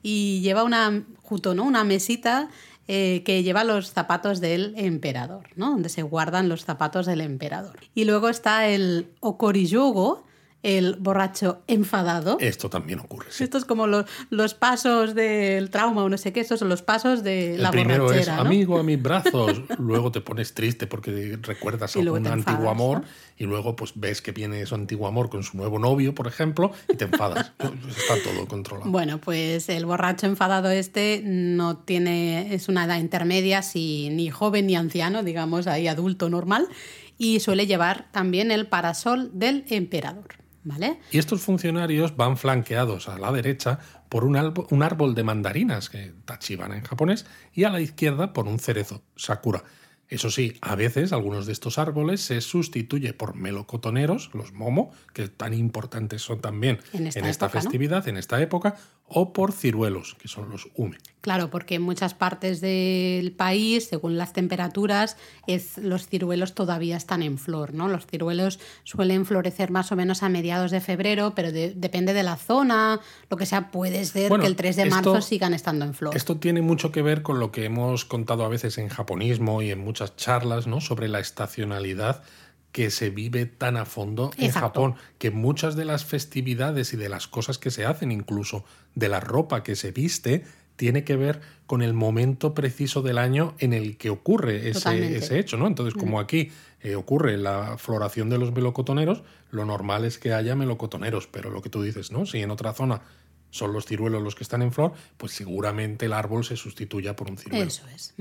A: y lleva una, justo, ¿no? una mesita eh, que lleva los zapatos del emperador, ¿no? donde se guardan los zapatos del emperador. Y luego está el Okoriyogo, el borracho enfadado.
B: Esto también ocurre. sí.
A: Esto es como los, los pasos del trauma o no sé qué, estos son los pasos de
B: El
A: la
B: primero es amigo a mis brazos, *laughs* luego te pones triste porque recuerdas
A: te enfadas,
B: antiguo amor
A: ¿no?
B: y luego pues ves que viene su antiguo amor con su nuevo novio, por ejemplo, y te enfadas. *laughs* Está todo controlado.
A: Bueno, pues el borracho enfadado este no tiene, es una edad intermedia, si ni joven ni anciano, digamos ahí adulto normal, y suele llevar también el parasol del emperador, ¿vale?
B: Y estos funcionarios van flanqueados a la derecha por un, albo- un árbol de mandarinas, que tachibana en japonés, y a la izquierda por un cerezo, sakura. Eso sí, a veces algunos de estos árboles se sustituye por melocotoneros, los momo, que tan importantes son también
A: En esta época, ¿no?
B: festividad, en esta época, o por ciruelos, que son los ume.
A: Claro, porque en muchas partes del país, según las temperaturas, es, los ciruelos todavía están en flor, ¿no? Los ciruelos suelen florecer más o menos a mediados de febrero, pero de- depende de la zona, lo que sea, puede ser
B: Bueno,
A: que el 3 de
B: esto-
A: marzo sigan estando en flor.
B: Esto tiene mucho que ver con lo que hemos contado a veces en japonismo y en muchas charlas, ¿no? Sobre la estacionalidad que se vive tan a fondo en. Japón, que muchas de las festividades y de las cosas que se hacen, incluso de la ropa que se viste, tiene que ver con el momento preciso del año en el que ocurre ese, ese hecho, ¿no? Entonces, como aquí eh, ocurre la floración de los melocotoneros, lo normal es que haya melocotoneros, pero lo que tú dices, ¿no? Si en otra zona son los ciruelos los que están en flor, pues seguramente el árbol se sustituya por un ciruelo.
A: Eso es.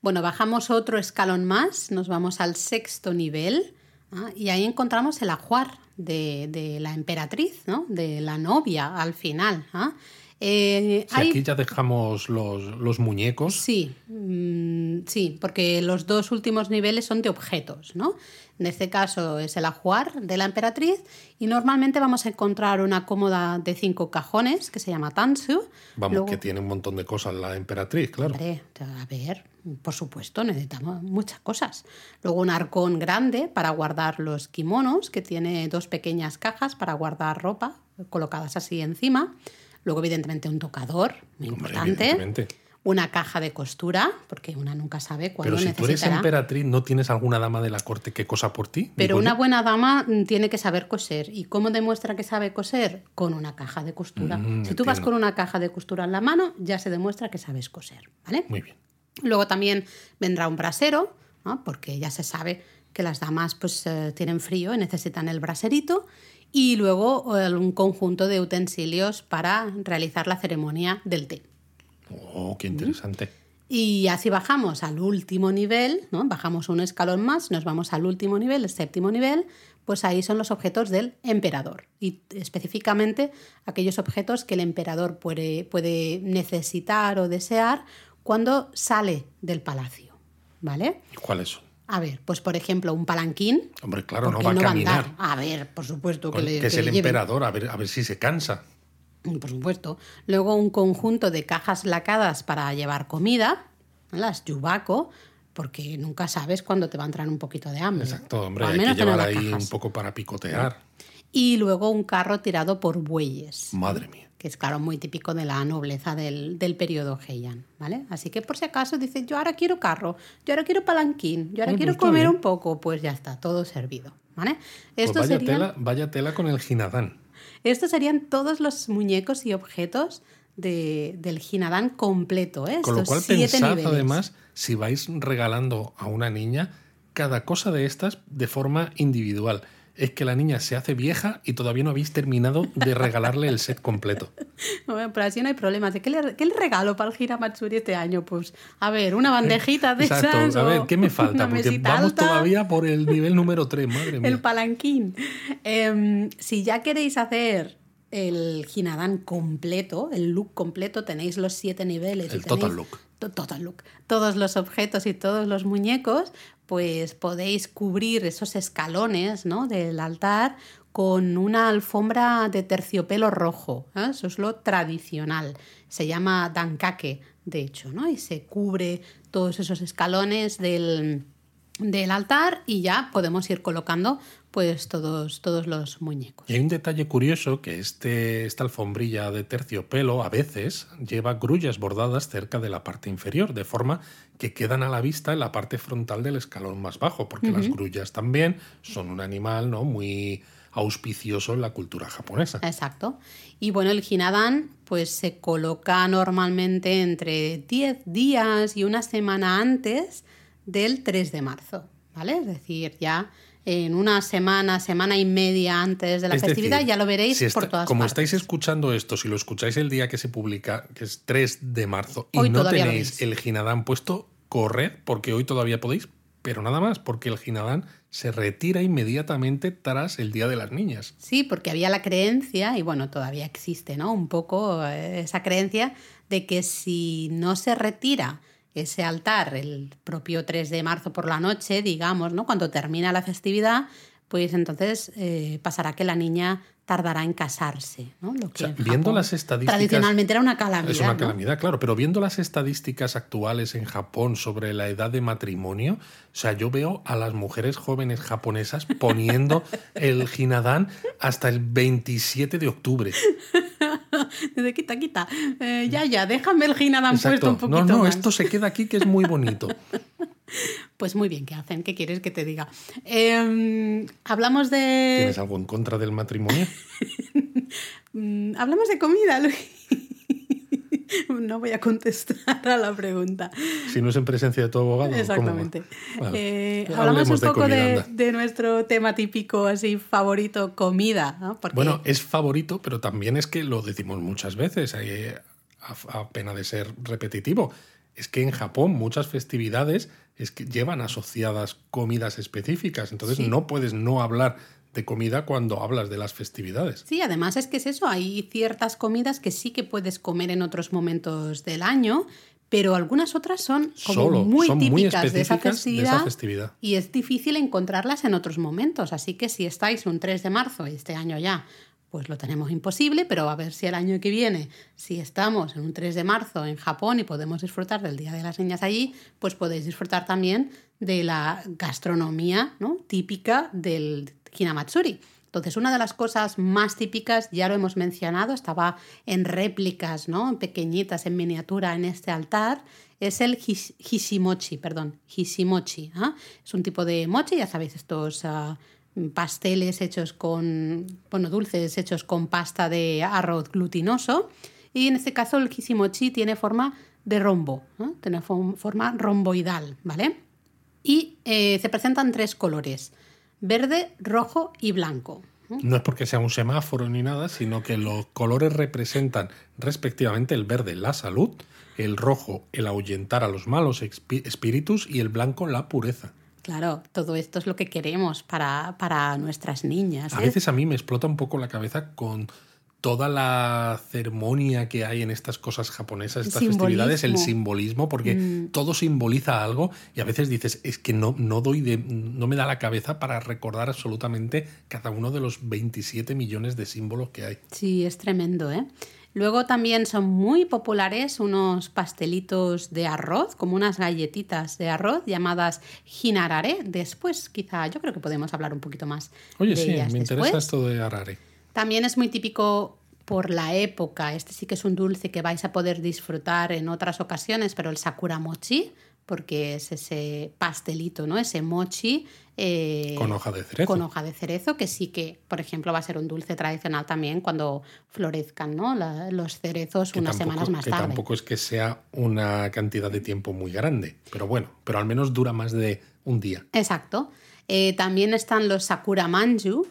A: Bueno, bajamos otro escalón más, nos vamos al sexto nivel ¿ah? y ahí encontramos el ajuar de, de la emperatriz, ¿no? de la novia al final. ¿ah? Eh,
B: Si
A: hay-
B: aquí ya dejamos los, los muñecos,
A: Sí, mm, sí, porque los dos últimos niveles son de objetos, ¿no? En este caso es el ajuar de la emperatriz y normalmente vamos a encontrar una cómoda de cinco cajones que se llama Tansu.
B: vamos,
A: Luego-
B: que tiene un montón de cosas la emperatriz, claro.
A: Hombre, a ver, por supuesto, necesitamos muchas cosas. Luego un arcón grande para guardar los kimonos, que tiene dos pequeñas cajas para guardar ropa colocadas así encima. Luego, evidentemente, un tocador, muy importante. Una caja de costura, porque una nunca sabe cuándo
B: Pero si tú eres
A: necesitará.
B: emperatriz, ¿no tienes alguna dama de la corte que cosa por ti?
A: Pero una
B: yo.
A: buena dama mm, tiene que saber coser. ¿Y cómo demuestra que sabe coser? Con una caja de costura.
B: Mm,
A: si tú vas
B: entiendo.
A: con una caja de costura en la mano, ya se demuestra que sabes coser, ¿vale?
B: Muy bien.
A: Luego también vendrá un brasero, ¿no? porque ya se sabe que las damas pues, eh, tienen frío y necesitan el braserito. Y luego eh, un conjunto de utensilios para realizar la ceremonia del té.
B: Oh, qué interesante.
A: Y así bajamos al último nivel, ¿no? bajamos un escalón más, nos vamos al último nivel, el séptimo nivel, pues ahí son los objetos del emperador. Y específicamente aquellos objetos que el emperador puede, puede necesitar o desear cuando sale del palacio. ¿Vale?
B: ¿Y ¿Cuáles son?
A: A ver, pues por ejemplo, un palanquín.
B: Hombre, claro, no va a
A: andar.
B: caminar.
A: A ver, por supuesto que,
B: Con-
A: le,
B: que es
A: que
B: el
A: le
B: emperador, a ver, a ver si se cansa.
A: Por supuesto. Luego un conjunto de cajas lacadas para llevar comida, ¿no? las yubaco, porque nunca sabes cuándo te va a entrar un poquito de hambre.
B: Exacto, hombre, hay que llevar ahí
A: cajas.
B: un poco para picotear.
A: Y luego un carro tirado por bueyes.
B: Madre mía.
A: Que es, claro, muy típico de la nobleza del, del periodo Heian, ¿vale? Así que por si acaso dice, yo ahora quiero carro, yo ahora quiero palanquín, yo ahora quiero
B: pues
A: comer
B: bien.
A: un poco, pues ya está, todo servido, ¿vale?
B: Pues vaya,
A: serían-
B: tela, vaya tela con el Hinadán.
A: estos serían todos los muñecos y objetos de, del Hinadán completo, ¿eh?
B: Con lo
A: Estos
B: cual pensad
A: niveles.
B: además si vais regalando a una niña cada cosa de estas de forma individual. Es que la niña se hace vieja y todavía no habéis terminado de regalarle el set completo. *laughs*
A: Bueno, pero así no hay problemas. ¿De ¿Qué, le, qué le regalo para el Hiramatsuri este año? Pues, a ver, una bandejita de esas.
B: Exacto. A ver, ¿qué me falta? Porque vamos
A: alta,
B: todavía por el *laughs* nivel número 3, madre mía.
A: El palanquín. Em, si ya queréis hacer el Hinadan completo, el look completo, tenéis los siete niveles. y
B: El total look.
A: to- Total look. Todos los objetos y todos los muñecos, pues podéis cubrir esos escalones ¿no? del altar con una alfombra de terciopelo rojo. ¿eh? Eso es lo tradicional. Se llama dankake, de hecho, ¿no? Y se cubre todos esos escalones del, del altar y ya podemos ir colocando pues todos, todos los muñecos.
B: Y hay un detalle curioso que este, esta alfombrilla de terciopelo a veces lleva grullas bordadas cerca de la parte inferior, de forma que quedan a la vista en la parte frontal del escalón más bajo, porque las grullas también son un animal ¿no? muy auspicioso en la cultura japonesa.
A: Exacto. Y bueno, el Hinadan pues se coloca normalmente entre 10 días y una semana antes del 3 de marzo, ¿vale? Es decir, ya en una semana, semana y media antes de la
B: Es
A: festividad
B: decir,
A: ya lo veréis
B: si está-
A: por todas
B: como
A: partes.
B: estáis escuchando esto, si lo escucháis el día que se publica, que es 3 de marzo, y no tenéis el Ginadán puesto, corred, porque hoy todavía podéis, pero nada más, porque el Ginadán se retira inmediatamente tras el Día de las Niñas.
A: Sí, porque había la creencia, y bueno, todavía existe, ¿no? Un poco eh, esa creencia de que si no se retira ese altar el propio 3 de marzo por la noche, digamos, ¿no? Cuando termina la festividad, pues entonces eh, pasará que la niña tardará en casarse, ¿no? Lo que
B: sea,
A: en
B: viendo las estadísticas-
A: Tradicionalmente era una calamidad.
B: Es una
A: ¿no?
B: calamidad, claro, pero viendo las estadísticas actuales en Japón sobre la edad de matrimonio, o sea, yo veo a las mujeres jóvenes japonesas poniendo *laughs* el Ginadán hasta el 27 de octubre. *laughs*
A: Dice, quita, quita. Eh, ya, ya, déjame el Hinadan puesto un poquito
B: No, no,
A: más.
B: esto se queda aquí que es muy bonito. *laughs*
A: Pues muy bien, ¿qué hacen? ¿Qué quieres que te diga? Eh, hablamos de...
B: ¿Tienes algo en contra del matrimonio? *laughs*
A: Mm, hablamos de comida, Luis. *laughs* No voy a contestar a la pregunta.
B: Si no es en presencia de tu abogado.
A: Exactamente.
B: Vale.
A: Eh, hablamos un poco de, de nuestro tema típico, así, favorito, comida. ¿no? Porque
B: Bueno, es favorito, pero también es que lo decimos muchas veces, eh, a, a pena de ser repetitivo. Es que en Japón muchas festividades es que llevan asociadas comidas específicas, entonces
A: Sí.
B: no puedes no hablar de comida cuando hablas de las festividades.
A: Sí, además es que es eso, hay ciertas comidas que sí que puedes comer en otros momentos del año, pero algunas otras son como
B: Solo,
A: muy
B: son muy
A: típicas de, esa
B: específicas de esa
A: festividad,
B: festividad.
A: y es difícil encontrarlas en otros momentos. Así que si estáis un 3 de marzo, este año ya, pues lo tenemos imposible, pero a ver si el año que viene, si estamos en un 3 de marzo en Japón y podemos disfrutar del Día de las Niñas allí, pues podéis disfrutar también de la gastronomía ¿no? típica del Hinamatsuri. Entonces, una de las cosas más típicas, ya lo hemos mencionado, estaba en réplicas, ¿no? Pequeñitas, en miniatura en este altar, es el his- hishimochi, perdón, hishimochi. ¿ah? Es un tipo de mochi, ya sabéis, estos ah, pasteles hechos con, bueno, dulces hechos con pasta de arroz glutinoso. Y en este caso el hishimochi tiene forma de rombo, tiene fo- forma romboidal, ¿vale? Y eh, se presentan tres colores, verde, rojo y blanco. ¿no?
B: Es porque sea un semáforo ni nada, sino que los colores representan respectivamente el verde la salud, el rojo el ahuyentar a los malos espíritus y el blanco la pureza.
A: Claro, todo esto es lo que queremos para, para nuestras niñas.
B: A
A: ¿eh?
B: veces a mí me explota un poco la cabeza con toda la ceremonia que hay en estas cosas japonesas, estas festividades, el
A: simbolismo.
B: porque
A: Mm.
B: todo simboliza algo y a veces dices, es que no, no doy de, no me da la cabeza para recordar absolutamente cada uno de los 27 millones de símbolos que hay.
A: Sí, es tremendo, ¿eh? Luego también son muy populares unos pastelitos de arroz, como unas galletitas de arroz llamadas hinarare. Después, quizá, yo creo que podemos hablar un poquito más.
B: Oye,
A: de
B: sí,
A: ellas
B: me interesa esto de arare.
A: También es muy típico por la época. Este sí que es un dulce que vais a poder disfrutar en otras ocasiones, pero el sakura mochi, porque es ese pastelito, ¿no? Ese mochi. eh,
B: Con hoja de cerezo.
A: Con hoja de cerezo, que sí que, por ejemplo, va a ser un dulce tradicional también cuando florezcan, ¿no? La- los cerezos
B: Que
A: unas
B: tampoco-
A: semanas más
B: que
A: tarde.
B: tampoco es que sea una cantidad de tiempo muy grande, pero bueno, pero al menos dura más de un día.
A: Exacto. Eh, también están los sakura manju,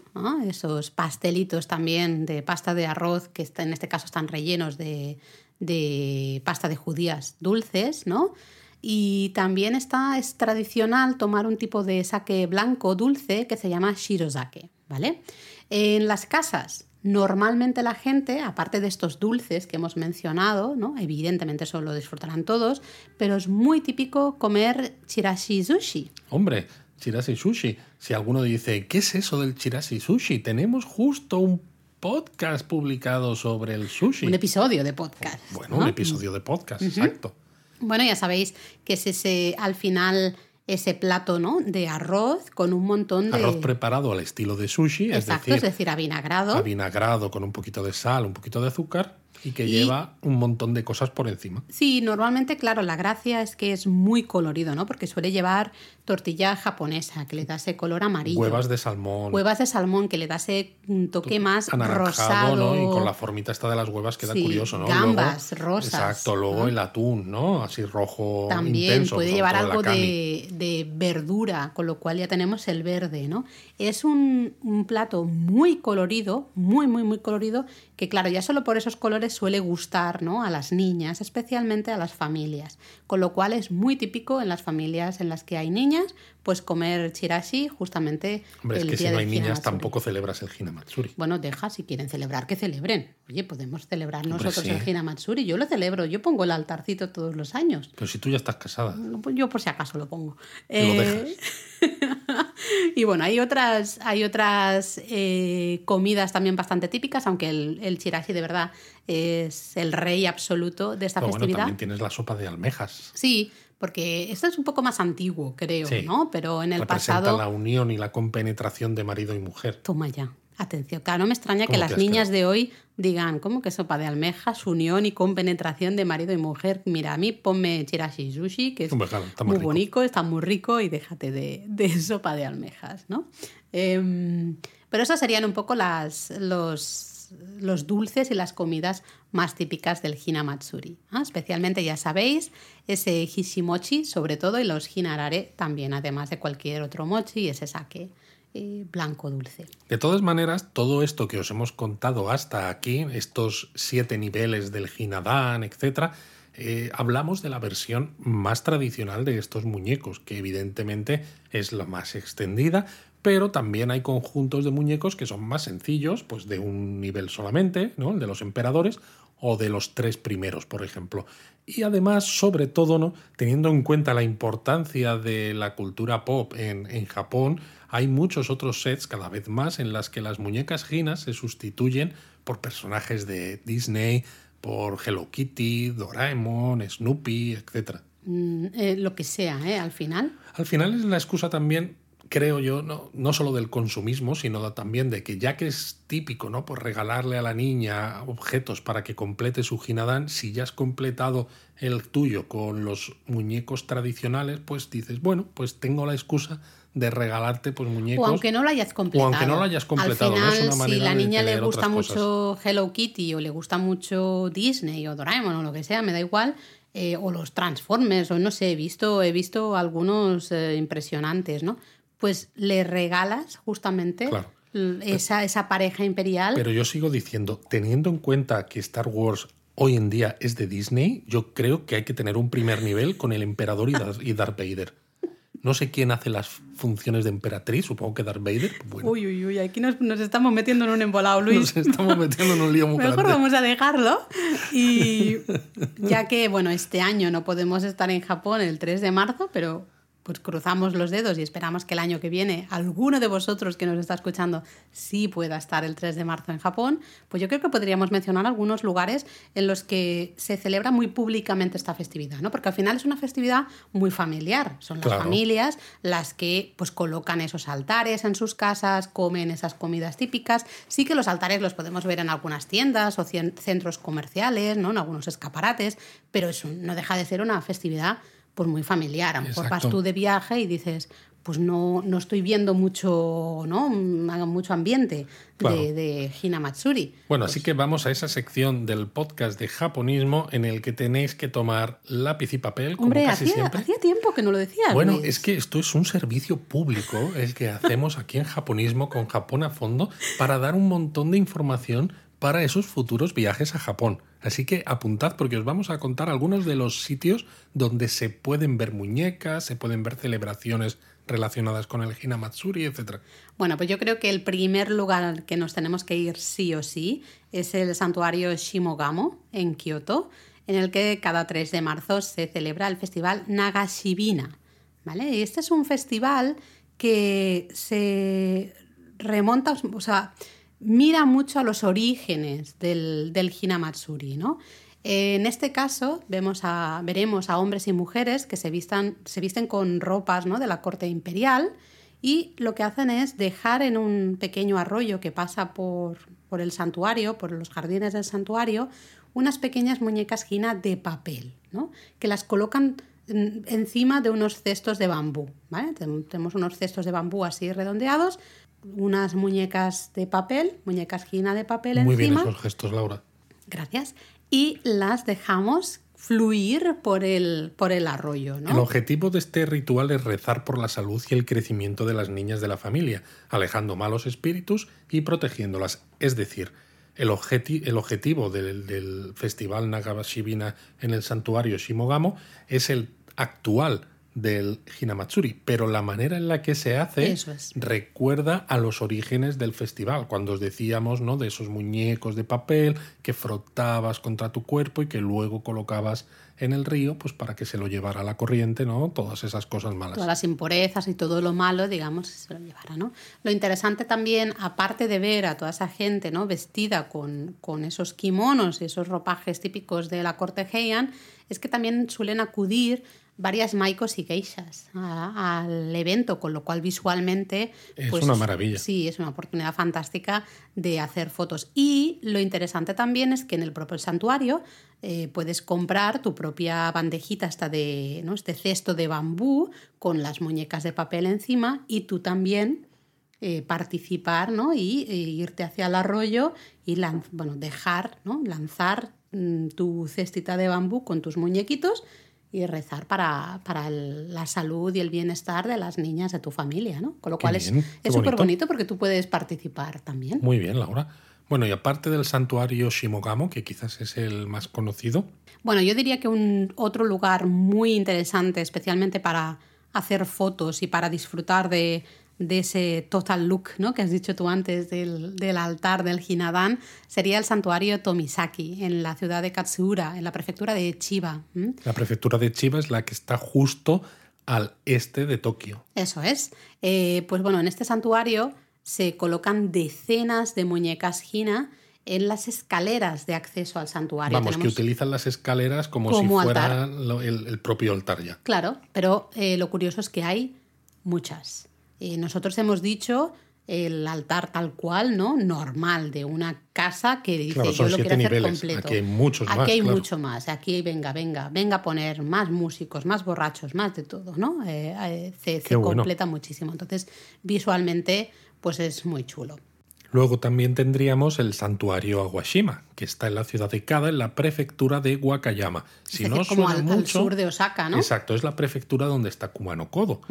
A: esos pastelitos también de pasta de arroz que en este caso están rellenos de, de pasta de judías dulces, ¿no? Y también está, es tradicional tomar un tipo de sake blanco dulce que se llama shirozake, ¿vale? En las casas, normalmente la gente, aparte de estos dulces que hemos mencionado, ¿no? Evidentemente eso lo disfrutarán todos, pero es muy típico comer chirashi sushi.
B: Hombre, chirashi sushi. Si alguno dice, ¿qué es eso del chirashi sushi? Tenemos justo un podcast publicado sobre el sushi.
A: Un episodio de podcast.
B: Bueno,
A: ¿no?
B: un episodio de podcast, exacto.
A: Bueno, ya sabéis que es ese, al final, ese plato, ¿no? De arroz con un montón de.
B: Arroz preparado al estilo de sushi,
A: Exacto,
B: es
A: es
B: decir,
A: decir, avinagrado.
B: avinagrado con un poquito de sal, un poquito de azúcar y que
A: Y-
B: lleva un montón de cosas por encima.
A: Sí, normalmente, claro, la gracia es que es muy colorido, ¿no? Porque suele llevar tortilla japonesa, que le da ese color amarillo.
B: Huevas de salmón,
A: Huevas de salmón, que le da ese un toque más rosado.
B: ¿no? Y con la formita esta de las huevas queda
A: Sí,
B: curioso, ¿no?
A: gambas rosas,
B: Exacto, luego
A: ¿no?
B: el atún, ¿no? Así rojo
A: También
B: intenso,
A: puede llevar algo de, de verdura, con lo cual ya tenemos el verde, ¿no? Es un, un plato muy colorido, muy, muy, muy colorido, que claro, ya solo por esos colores suele gustar, ¿no? A las niñas, especialmente a las familias. Con lo cual es muy típico en las familias en las que hay niñas, pues comer chirashi justamente
B: Hombre, es
A: el
B: que si
A: día
B: no
A: del
B: hay niñas tampoco celebras el Hinamatsuri.
A: Bueno, deja, si quieren celebrar, que celebren. Oye, podemos celebrar
B: Hombre,
A: nosotros
B: sí.
A: el Hinamatsuri. Yo lo celebro, yo pongo el altarcito todos los años.
B: Pero si tú ya estás casada.
A: No, pues Yo por si acaso lo pongo.
B: Lo
A: Eh, *laughs* *laughs* y bueno, hay otras, hay otras eh, comidas también bastante típicas, aunque el, el chirashi de verdad es el rey absoluto de esta
B: Pero bueno, también tienes la sopa de almejas.
A: Sí, porque esto es un poco más antiguo, creo,
B: Sí.
A: ¿no? Pero en el
B: Representa
A: pasado...
B: la unión y la compenetración de marido y mujer.
A: Toma ya. Atención, claro, no me extraña que
B: ¿Cómo
A: las niñas de hoy digan, ¿cómo que sopa de almejas, unión y compenetración de marido y mujer? Mira, a mí ponme chirashi sushi, que es
B: Hombre, claro,
A: muy
B: rico.
A: bonito, está muy rico y déjate de, de *laughs* sopa de almejas, ¿no? Em, pero esas serían un poco las, los, los dulces y las comidas más típicas del Hinamatsuri. ¿ah? Especialmente, ya sabéis, ese hishimochi sobre todo y los hinarare también, además de cualquier otro mochi y ese sake eh, blanco dulce.
B: De todas maneras, todo esto que os hemos contado hasta aquí, estos siete niveles del Hinadan, etc., eh, hablamos de la versión más tradicional de estos muñecos, que evidentemente es la más extendida, pero también hay conjuntos de muñecos que son más sencillos, pues de un nivel solamente, ¿no? El de los emperadores o de los tres primeros, por ejemplo. Y además, sobre todo, ¿no? teniendo en cuenta la importancia de la cultura pop en, en Japón, hay muchos otros sets cada vez más en las que las muñecas ginas se sustituyen por personajes de Disney, por Hello Kitty, Doraemon, Snoopy, etc.
A: Mm, eh, lo que sea, ¿eh? Al final.
B: Al final es la excusa también, creo yo, no, no solo del consumismo, sino también de que ya que es típico, ¿no? Por regalarle a la niña objetos para que complete su Hinadán, si ya has completado el tuyo con los muñecos tradicionales, pues dices, bueno, pues tengo la excusa de regalarte pues muñecos.
A: O aunque no lo hayas completado.
B: aunque no lo hayas completado,
A: Al
B: ¿no?
A: final,
B: Es una
A: si la niña le gusta mucho Hello Kitty o le gusta mucho Disney o Doraemon o lo que sea, me da igual. eh, o los Transformers, o no sé, he visto, he visto algunos eh, impresionantes, ¿no? Pues le regalas justamente
B: Claro.
A: esa, esa pareja imperial.
B: Pero yo sigo diciendo, teniendo en cuenta que Star Wars hoy en día es de Disney, yo creo que hay que tener un primer nivel con el emperador y *laughs* Darth, y Darth Vader. No sé quién hace las funciones de emperatriz, supongo que Darth Vader. Bueno,
A: Uy, uy, uy, aquí nos, nos estamos metiendo en un embolado, Luis.
B: nos estamos metiendo en un lío muy
A: Mejor
B: grande.
A: vamos a dejarlo. Y *laughs* ya que, bueno, este año no podemos estar en Japón el 3 de marzo, pero pues cruzamos los dedos y esperamos que el año que viene alguno de vosotros que nos está escuchando sí pueda estar el 3 de marzo en Japón, pues yo creo que podríamos mencionar algunos lugares en los que se celebra muy públicamente esta festividad, ¿no? Porque al final es una festividad muy familiar, son las familias las que pues colocan esos altares en sus casas, comen esas comidas típicas. Sí que los altares los podemos ver en algunas tiendas o centros comerciales, ¿no? En algunos escaparates, pero eso no deja de ser una festividad pues muy familiar. A lo mejor vas tú de viaje y dices, pues no, no estoy viendo mucho, ¿no? mucho ambiente de, de, Hinamatsuri.
B: Bueno,
A: pues
B: así que vamos a esa sección del podcast de japonismo en el que tenéis que tomar lápiz y papel, como
A: Hombre,
B: casi
A: hacía,
B: siempre.
A: hacía tiempo que no lo decías.
B: Bueno,
A: Luis.
B: es que esto es un servicio público el que hacemos aquí en japonismo con Japón a fondo para dar un montón de información para esos futuros viajes a Japón. Así que apuntad porque os vamos a contar algunos de los sitios donde se pueden ver muñecas, se pueden ver celebraciones relacionadas con el Hinamatsuri, etc.
A: Bueno, pues yo creo que el primer lugar que nos tenemos que ir sí o sí es el santuario Shimogamo en Kioto, en el que cada 3 de marzo se celebra el festival Nagashibina. ¿vale? Y este es un festival que se remonta, o sea, mira mucho a los orígenes del, del Hinamatsuri, ¿no? En este caso vemos a, veremos a hombres y mujeres que se, vistan, se visten con ropas ¿no? de la corte imperial y lo que hacen es dejar en un pequeño arroyo que pasa por, el santuario, por los jardines del santuario, unas pequeñas muñecas Hina de papel, ¿no? que las colocan encima de unos cestos de bambú. Tenemos unos cestos de bambú así redondeados, unas muñecas de papel, muñecas Hina de papel
B: Muy
A: encima.
B: bien esos gestos, Laura.
A: Gracias. Y las dejamos fluir por el, por el arroyo. ¿no?
B: El objetivo de este ritual es rezar por la salud y el crecimiento de las niñas de la familia, alejando malos espíritus y protegiéndolas. Es decir, el, objeti el objetivo del, del festival Nagashibina en el santuario Shimogamo es el actual del Hinamatsuri, pero la manera en la que se hace
A: es.
B: recuerda a los orígenes del festival, cuando os decíamos, ¿no? de esos muñecos de papel que frotabas contra tu cuerpo y que luego colocabas en el río, pues para que se lo llevara la corriente, ¿no? Todas esas cosas malas.
A: Todas las impurezas y todo lo malo, digamos, se lo llevara, ¿no? Lo interesante también, aparte de ver a toda esa gente, ¿no? Vestida con, con esos kimonos y esos ropajes típicos de la corte Heian, es que también suelen acudir varias maicos y geishas a- al evento, con lo cual visualmente...
B: Es
A: pues,
B: una maravilla.
A: Sí, es una oportunidad fantástica de hacer fotos. Y lo interesante también es que en el propio santuario eh, puedes comprar tu propia bandejita esta de, ¿no? este cesto de bambú con las muñecas de papel encima y tú también eh, participar ¿no? y e irte hacia el arroyo y bueno, dejar, ¿no? lanzar mm, tu cestita de bambú con tus muñequitos y rezar para, para el- la salud y el bienestar de las niñas de tu familia, ¿no? Con lo
B: Qué
A: cual es
B: bien,
A: es súper
B: bonito.
A: bonito porque tú puedes participar también.
B: Muy bien, Laura. Bueno, y aparte del santuario Shimogamo, que quizás es el más conocido,
A: Bueno, yo diría que un otro lugar muy interesante, especialmente para hacer fotos y para disfrutar de, de ese total look ¿no? que has dicho tú antes del, del altar del Hinadan, sería el santuario Tomisaki, en la ciudad de Katsuura, en la prefectura de Chiba.
B: la prefectura de Chiba es la que está justo al este de Tokio.
A: Eso es. Eh, pues bueno, en este santuario se colocan decenas de muñecas Hina en las escaleras de acceso al santuario.
B: Vamos, que utilizan las escaleras como,
A: Como
B: si fuera el propio altar ya.
A: Claro, pero eh, lo curioso es que hay muchas. Eh, nosotros hemos dicho el altar tal cual, ¿no? Normal, de una casa que dice
B: Claro,
A: yo lo quiero hacer
B: niveles.
A: completo.
B: Aquí hay muchos
A: Aquí
B: más,
A: hay
B: claro.
A: mucho más. Aquí venga, venga, venga a poner más músicos, más borrachos, más de todo, ¿no? Eh, eh, se
B: Qué
A: se
B: bueno.
A: completa muchísimo. Entonces, visualmente, pues es muy chulo.
B: Luego también tendríamos el santuario Aguashima, que está en la ciudad de Kada, en la prefectura de Wakayama. Si
A: es
B: no
A: decir, como al, al
B: mucho,
A: sur de Osaka, ¿no?
B: Exacto, es la prefectura donde está Kumano Kodo,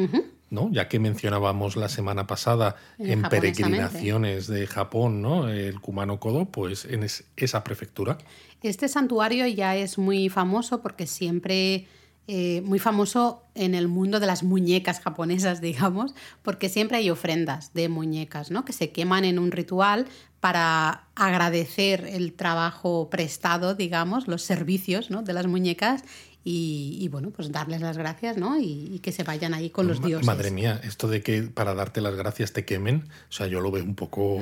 B: ¿no? Ya que mencionábamos la semana pasada
A: En
B: peregrinaciones de Japón, ¿no? El Kumano Kodo, pues en es- esa prefectura.
A: Este santuario ya es muy famoso porque siempre, eh, muy famoso en el mundo de las muñecas japonesas, *laughs* digamos, porque siempre hay ofrendas de muñecas, ¿no? Que se queman en un ritual para agradecer el trabajo prestado, digamos, los servicios ¿no? de las muñecas y, bueno, pues darles las gracias, ¿no? Y, que se vayan ahí con los dioses.
B: Madre mía, esto de que para darte las gracias te quemen, o sea, yo lo veo un poco...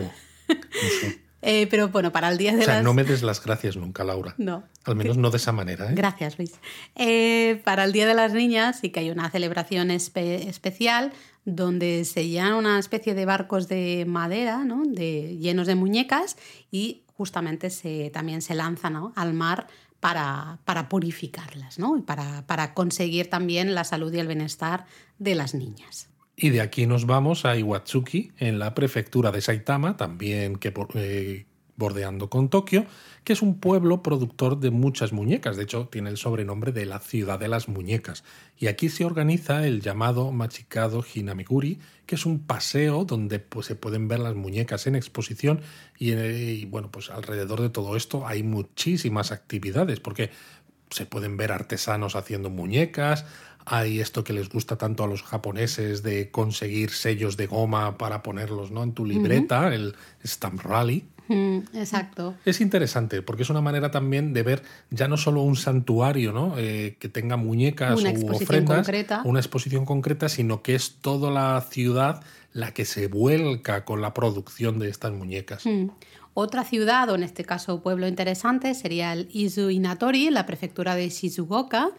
B: *laughs*
A: Eh, pero bueno, para el Día de
B: o
A: sea,
B: no me des las gracias nunca, Laura.
A: No.
B: Al menos no de esa manera. ¿eh?
A: Gracias, Luis. Eh, para el Día de las Niñas sí que hay una celebración especial donde se llenan una especie de barcos de madera, ¿no? de, llenos de muñecas, y justamente se, también se lanzan al mar para, para purificarlas, ¿no? y para, para conseguir también la salud y el bienestar de las niñas.
B: Y de aquí nos vamos a Iwatsuki, en la prefectura de Saitama, también que eh, bordeando con Tokio, que es un pueblo productor de muchas muñecas. De hecho, tiene el sobrenombre de la ciudad de las muñecas. Y aquí se organiza el llamado Machikado Hinamiguri, que es un paseo donde pues, se pueden ver las muñecas en exposición. Y, eh, y bueno, pues alrededor de todo esto hay muchísimas actividades, porque se pueden ver artesanos haciendo muñecas, hay esto que les gusta tanto a los japoneses de conseguir sellos de goma para ponerlos ¿no? en tu libreta, el Stamp Rally.
A: exacto.
B: Es interesante porque es una manera también de ver ya no solo un santuario ¿no? Eh, que tenga muñecas
A: una
B: u ofrendas,
A: concreta.
B: una exposición concreta, sino que es toda la ciudad la que se vuelca con la producción de estas muñecas.
A: Otra ciudad, o en este caso pueblo interesante, sería el Izu Inatori, la prefectura de Shizuoka,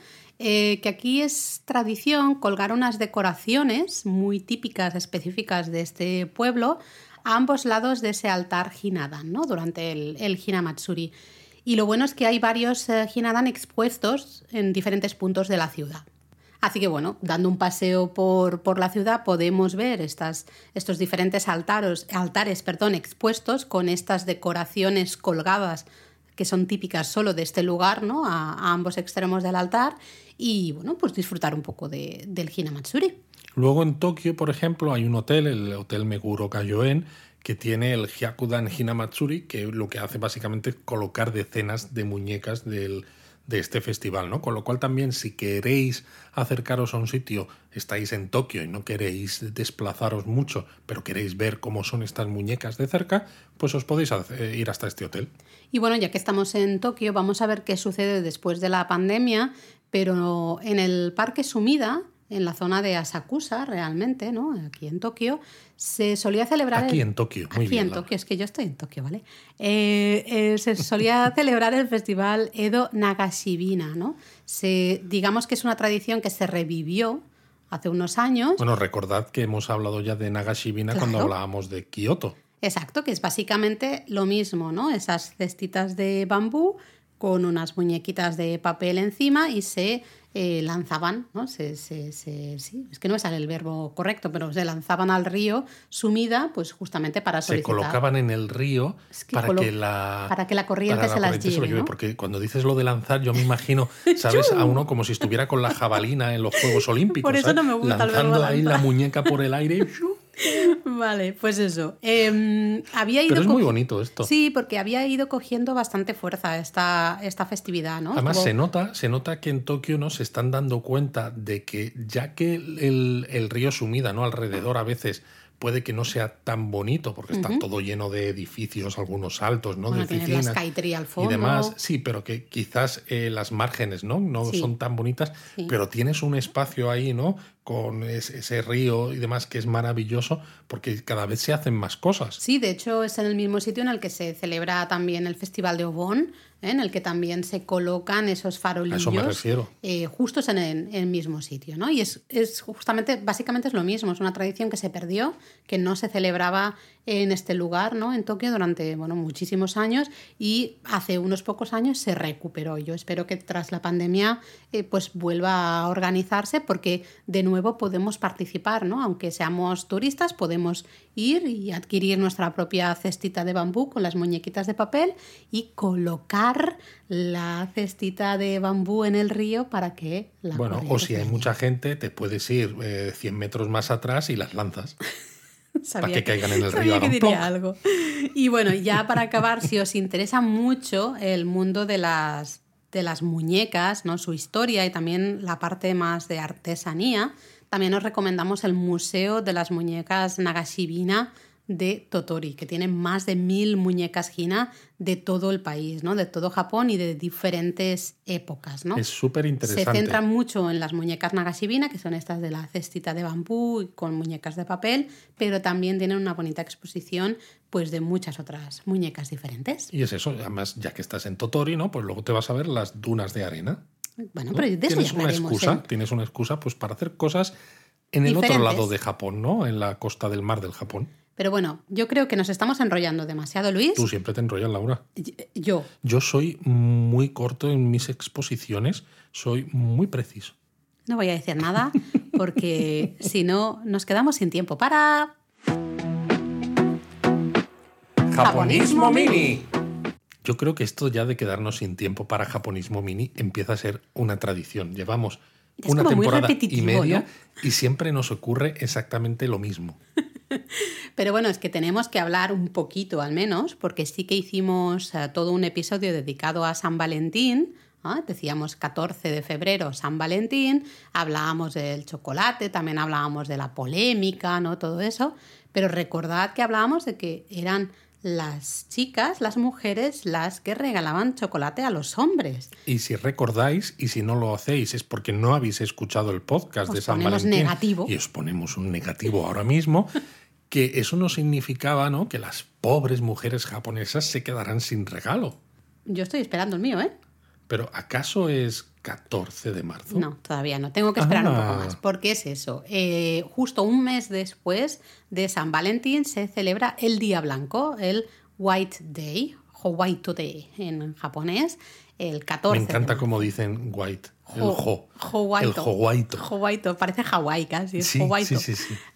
A: eh, que aquí es tradición colgar unas decoraciones muy típicas, específicas de este pueblo, a ambos lados de ese altar Hinadan, ¿no? durante el, el Hinamatsuri. Y lo bueno es que hay varios eh, expuestos en diferentes puntos de la ciudad. Así que bueno, dando un paseo por, por la ciudad podemos ver estas, estos diferentes altares, altares perdón, expuestos con estas decoraciones colgadas que son típicas solo de este lugar, ¿no? A, ambos extremos del altar y, bueno, pues disfrutar un poco de, del Hinamatsuri.
B: Luego en Tokio, por ejemplo, hay un hotel, el Hotel Meguro Kayoen, que tiene el Hyakudan Hinamatsuri, que lo que hace básicamente es colocar decenas de muñecas del, de este festival, ¿no? Con lo cual también si queréis acercaros a un sitio, estáis en Tokio y no queréis desplazaros mucho, pero queréis ver cómo son estas muñecas de cerca, pues os podéis ir hasta este hotel.
A: Y bueno, ya que estamos en Tokio, vamos a ver qué sucede después de la pandemia, pero en el Parque Sumida en la zona de Asakusa, realmente, ¿no? Aquí en Tokio, se solía celebrar...
B: Aquí en Tokio,
A: muy
B: Aquí
A: en Tokio, es que yo estoy en Tokio, ¿vale? Eh, eh, se solía *laughs* celebrar el festival Edo Nagashibina, ¿no? Se, digamos que es una tradición que se revivió hace unos años.
B: Bueno, recordad que hemos hablado ya de Nagashibina cuando hablábamos de Kioto.
A: Exacto, que es básicamente lo mismo, ¿no? Esas cestitas de bambú con unas muñequitas de papel encima y se eh, lanzaban, ¿no? Se, se, sí, es que no me sale el verbo correcto, pero se lanzaban al río sumida, pues justamente para solicitar.
B: Se colocaban en el río para, que la,
A: para que la corriente se las lleve.
B: Porque cuando dices lo de lanzar, yo me *laughs* imagino, ¿sabes? a uno como si estuviera con la jabalina en los Juegos *laughs* Olímpicos.
A: Por eso no me gusta
B: Lanzando
A: el verbo
B: ahí la muñeca por el aire. *laughs*
A: Vale, pues eso. Em, había ido
B: Pero es muy bonito esto.
A: Sí, porque había ido cogiendo bastante fuerza esta, esta festividad, ¿no?
B: Además, se, nota, se nota que en Tokio no se están dando cuenta de que ya que el, el río Sumida, ¿no? Alrededor a veces puede que no sea tan bonito porque está todo lleno de edificios, algunos altos, ¿no?
A: de
B: oficinas
A: al fondo.
B: y demás. Sí, pero que quizás eh, las márgenes, ¿no? No son tan bonitas, pero tienes un espacio ahí, ¿no? Con ese, río y demás que es maravilloso porque cada vez se hacen más cosas.
A: Sí, de hecho es en el mismo sitio en el que se celebra también el Festival de Obón, ¿eh? en el que también se colocan esos farolillos.
B: eso me refiero.
A: Eh, justos en el, mismo sitio, ¿no? Y es, es justamente, básicamente es lo mismo, es una tradición que se perdió, que no se celebraba en este lugar, ¿no? En Tokio durante bueno, muchísimos años y hace unos pocos años se recuperó. Yo espero que tras la pandemia eh, pues vuelva a organizarse porque de nuevo podemos participar, ¿no? Aunque seamos turistas, podemos ir y adquirir nuestra propia cestita de bambú con las muñequitas de papel y colocar la cestita de bambú en el río para que la
B: Bueno, o si hay mucha gente, te puedes ir 100 eh, metros más atrás y las lanzas. *laughs* para que, caigan en el río.
A: Que diría algo. Y bueno, ya para acabar, si os interesa mucho el mundo de las, de las muñecas, ¿no? su historia y también la parte más de artesanía, también os recomendamos el Museo de las Muñecas Nagashibina de Totori, que tiene más de mil muñecas Hina de todo el país, ¿no? De todo Japón y de diferentes épocas, ¿no?
B: Es súper interesante.
A: Se centran mucho en las muñecas Nagashibina, que son estas de la cestita de bambú y con muñecas de papel, pero también tienen una bonita exposición pues de muchas otras muñecas diferentes.
B: Y es eso, además, ya que estás en Totori, ¿no? Pues luego te vas a ver las dunas de arena.
A: Bueno, pero de eso
B: tienes
A: ya
B: una excusa,
A: ¿eh?
B: tienes una excusa pues para hacer cosas en el otro lado de Japón, ¿no? En la costa del mar del Japón.
A: Pero bueno, yo creo que nos estamos enrollando demasiado, Luis.
B: Tú siempre te enrollas, Laura.
A: Yo,
B: Yo soy muy corto en mis exposiciones, soy muy preciso.
A: no voy a decir nada porque *laughs* si no nos quedamos sin tiempo para... Japonismo Mini.
B: Yo creo que esto ya de quedarnos sin tiempo para japonismo mini empieza a ser una tradición. Llevamos
A: Es
B: una temporada y media
A: ¿no?
B: y siempre nos ocurre exactamente lo mismo. *laughs* *laughs*
A: Pero bueno, es que tenemos que hablar un poquito al menos, porque sí que hicimos eh, todo un episodio dedicado a San Valentín. ¿ah? Decíamos 14 de febrero, San Valentín, hablábamos del chocolate, también hablábamos de la polémica, ¿no? Todo eso. Pero recordad que hablábamos de que eran las chicas, las mujeres, las que regalaban chocolate a los hombres.
B: Y si recordáis, y si no lo hacéis, es porque no habéis escuchado el podcast
A: Os
B: de San
A: ponemos
B: Valentín.
A: negativo.
B: Y os ponemos un negativo ahora mismo, *laughs* que eso no significaba ¿no? que las pobres mujeres japonesas se quedaran sin regalo.
A: Yo estoy esperando el mío, ¿eh?
B: Pero ¿acaso es 14 de marzo?
A: No, todavía no. Tengo que esperar un
B: Ah.
A: poco más. ¿Por qué es eso? Eh, justo un mes después de San Valentín se celebra el Día Blanco, el White Day, Howaito Day en japonés, el 14
B: Me
A: de
B: encanta como dicen white. El
A: Jo-.
B: El howaito.
A: Howaito, parece Hawái casi,
B: Sí.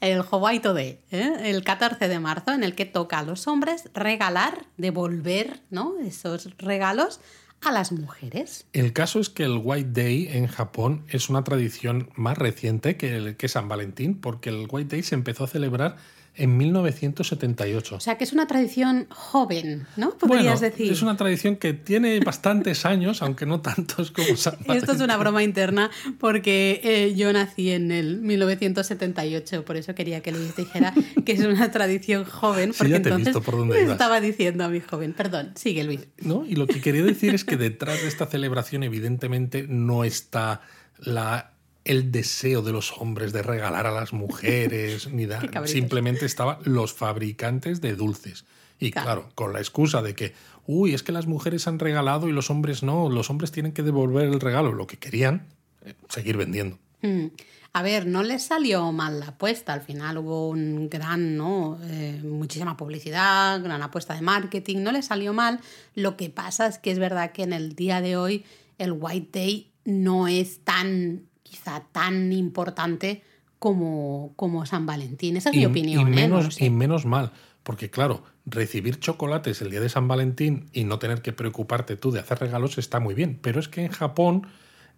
A: El Howaito Day, ¿eh? el 14 de marzo, en el que toca a los hombres regalar, devolver ¿no? esos regalos a las mujeres.
B: El caso es que el White Day en Japón es una tradición más reciente que, el- que San Valentín, porque el White Day se empezó a celebrar en 1978.
A: O sea que es una tradición joven, ¿no? Podrías
B: Bueno,
A: decir.
B: Es una tradición que tiene bastantes años, aunque no tantos como San Valentín. *laughs*
A: Esto es una broma interna porque eh, yo nací en el 1978, por eso quería que Luis dijera que es una tradición joven,
B: Sí,
A: porque
B: ya te he visto por dónde ibas.
A: estaba diciendo a mi joven. Perdón, sigue Luis.
B: ¿no? Y lo que quería decir es que detrás de esta celebración evidentemente no está la, el deseo de los hombres de regalar a las mujeres, *laughs* ni da-
A: Qué cabritos.
B: simplemente estaban los fabricantes de dulces. Y
A: Claro.
B: claro. con la excusa de que, uy, es que las mujeres han regalado y los hombres no, los hombres tienen que devolver el regalo, lo que querían, eh, seguir vendiendo.
A: Mm. A ver, no les salió mal la apuesta. Al final hubo un gran, ¿no? Eh, muchísima publicidad, gran apuesta de marketing. No les salió mal. Lo que pasa es que es verdad que en el día de hoy el White Day no es tan, quizá tan importante como, como San Valentín. Esa es mi opinión.
B: y
A: ¿eh? No sé.
B: y menos mal, porque claro, recibir chocolates el día de San Valentín y no tener que preocuparte tú de hacer regalos está muy bien, pero es que en Japón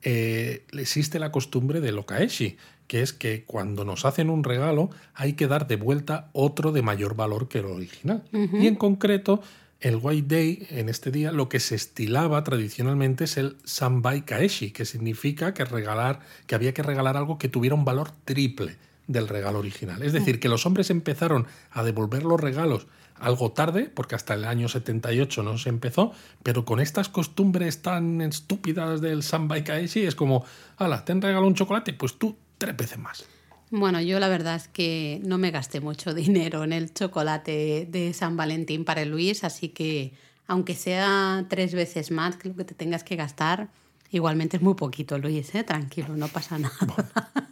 B: eh, existe la costumbre del okaeshi, que es que cuando nos hacen un regalo hay que dar de vuelta otro de mayor valor que el original. Y en concreto, el White Day, en este día, lo que se estilaba tradicionalmente es el Sanbai Kaeshi, que significa que, regalar, que había que regalar algo que tuviera un valor triple del regalo original. Es decir, que los hombres empezaron a devolver los regalos algo tarde, porque hasta el año 78 no se empezó, pero con estas costumbres tan estúpidas del Sanbai Kaeshi es como, ala, te han regalado un chocolate, pues tú tres veces más.
A: Bueno, yo la verdad es que no me gasté mucho *laughs* dinero en el chocolate de San Valentín para el Luis, así que aunque sea tres veces más que lo que te tengas que gastar, igualmente es muy poquito, Luis, ¿eh? tranquilo, no pasa nada. *laughs*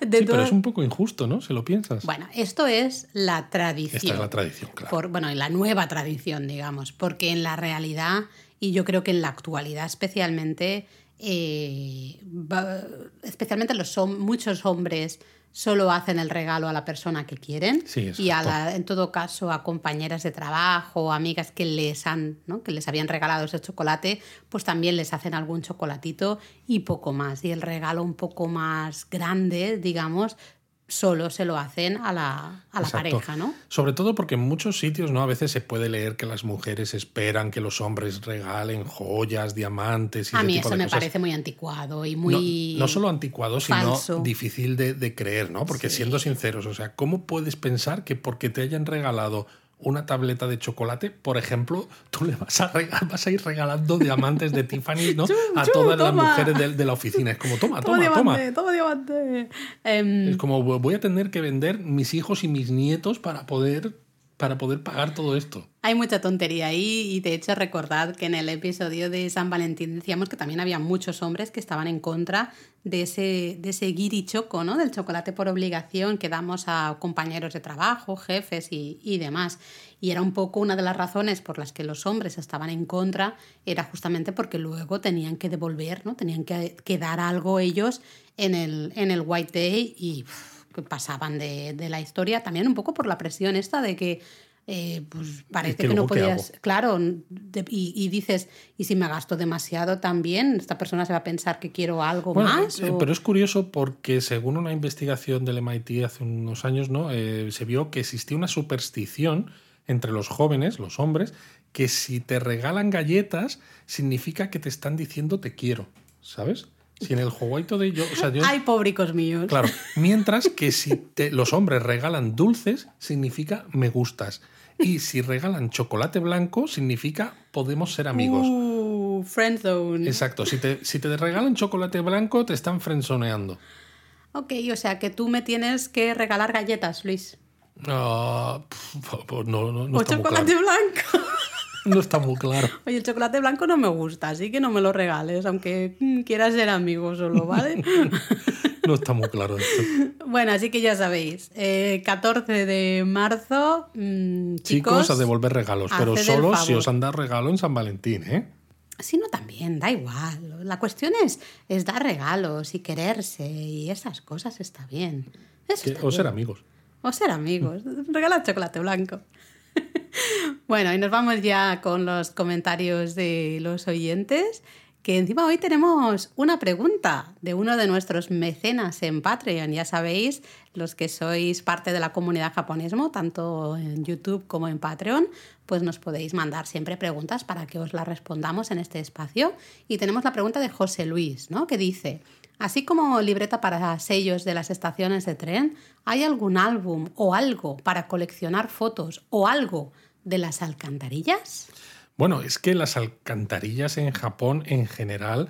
A: De
B: Sí, pero
A: todas-
B: es un poco injusto, ¿no? Si lo piensas.
A: Bueno, esto es la tradición.
B: Esta es la tradición, claro.
A: Por, bueno, en la nueva tradición, digamos, porque en la realidad, y yo creo que en la actualidad especialmente, eh, va- especialmente los muchos hombres solo hacen el regalo a la persona que quieren
B: Sí,
A: y a la- en todo caso a compañeras de trabajo, amigas que les han, ¿no? que les habían regalado ese chocolate, pues también les hacen algún chocolatito y poco más. Y el regalo un poco más grande, digamos, solo se lo hacen a la, a la pareja, ¿no?
B: Sobre todo porque en muchos sitios, ¿no? A veces se puede leer que las mujeres esperan que los hombres regalen joyas, diamantes y
A: A mí eso me parece muy anticuado y muy.
B: No, no solo anticuado, sino difícil de, de, creer, ¿no? Porque siendo sinceros, o sea, ¿cómo puedes pensar que porque te hayan regalado una tableta de chocolate, por ejemplo, tú le vas a, vas a ir regalando diamantes de Tiffany ¿no? *laughs* a todas las mujeres de, la oficina. Es como, toma, toma, toma.
A: Toma diamante.
B: Em, es como, voy a tener que vender mis hijos y mis nietos para poder para poder pagar todo esto.
A: Hay mucha tontería ahí y de hecho recordad que en el episodio de San Valentín decíamos que también había muchos hombres que estaban en contra de ese, de ese choco, ¿no? del chocolate por obligación que damos a compañeros de trabajo, jefes y, demás. Y era un poco una de las razones por las que los hombres estaban en contra, era justamente porque luego tenían que devolver, ¿no? tenían que, que dar algo ellos en el, en el White Day y que pasaban de, de, la historia, también un poco por la presión esta de que eh, pues parece que, no podías, claro, y, dices, y si me gasto demasiado también, esta persona se va a pensar que quiero algo más.
B: Eh, pero es curioso porque según una investigación del MIT hace unos años, ¿no? Eh, se vio que existía una superstición entre los jóvenes, los hombres, que si te regalan galletas significa que te están diciendo te quiero, ¿sabes? Si en el juguito de yo, o sea,
A: Ay, públicos míos.
B: Claro. Mientras que si te, los hombres regalan dulces, significa me gustas. Y si regalan chocolate blanco, significa podemos ser amigos.
A: Uh, friendzone.
B: Exacto. Si te, si te regalan chocolate blanco, te están friendzoneando.
A: Ok, o sea que tú me tienes que regalar galletas, Luis.
B: no, no, no.
A: o chocolate blanco.
B: No está muy claro.
A: Oye, el chocolate blanco no me gusta, así que no me lo regales, aunque mm, quieras ser amigo solo, ¿vale? *laughs*
B: no está muy claro esto.
A: Bueno, así que ya sabéis, 14 eh, de marzo, mm, chicos,
B: a devolver regalos, pero solo si os han dado regalo en San Valentín, ¿eh?
A: Sí, no, también, da igual. La cuestión es, es dar regalos y quererse y esas cosas está bien.
B: o ser amigos.
A: O ser amigos. Regala chocolate blanco. Bueno, y nos vamos ya con los comentarios de los oyentes. Que encima hoy tenemos una pregunta de uno de nuestros mecenas en Patreon. Ya sabéis, los que sois parte de la comunidad japonesmo, tanto en YouTube como en Patreon, pues nos podéis mandar siempre preguntas para que os las respondamos en este espacio. Y tenemos la pregunta de José Luis, ¿no? Que dice, así como libreta para sellos de las estaciones de tren, ¿hay algún álbum o algo para coleccionar fotos o algo de las alcantarillas?
B: Bueno, es que las alcantarillas en Japón en general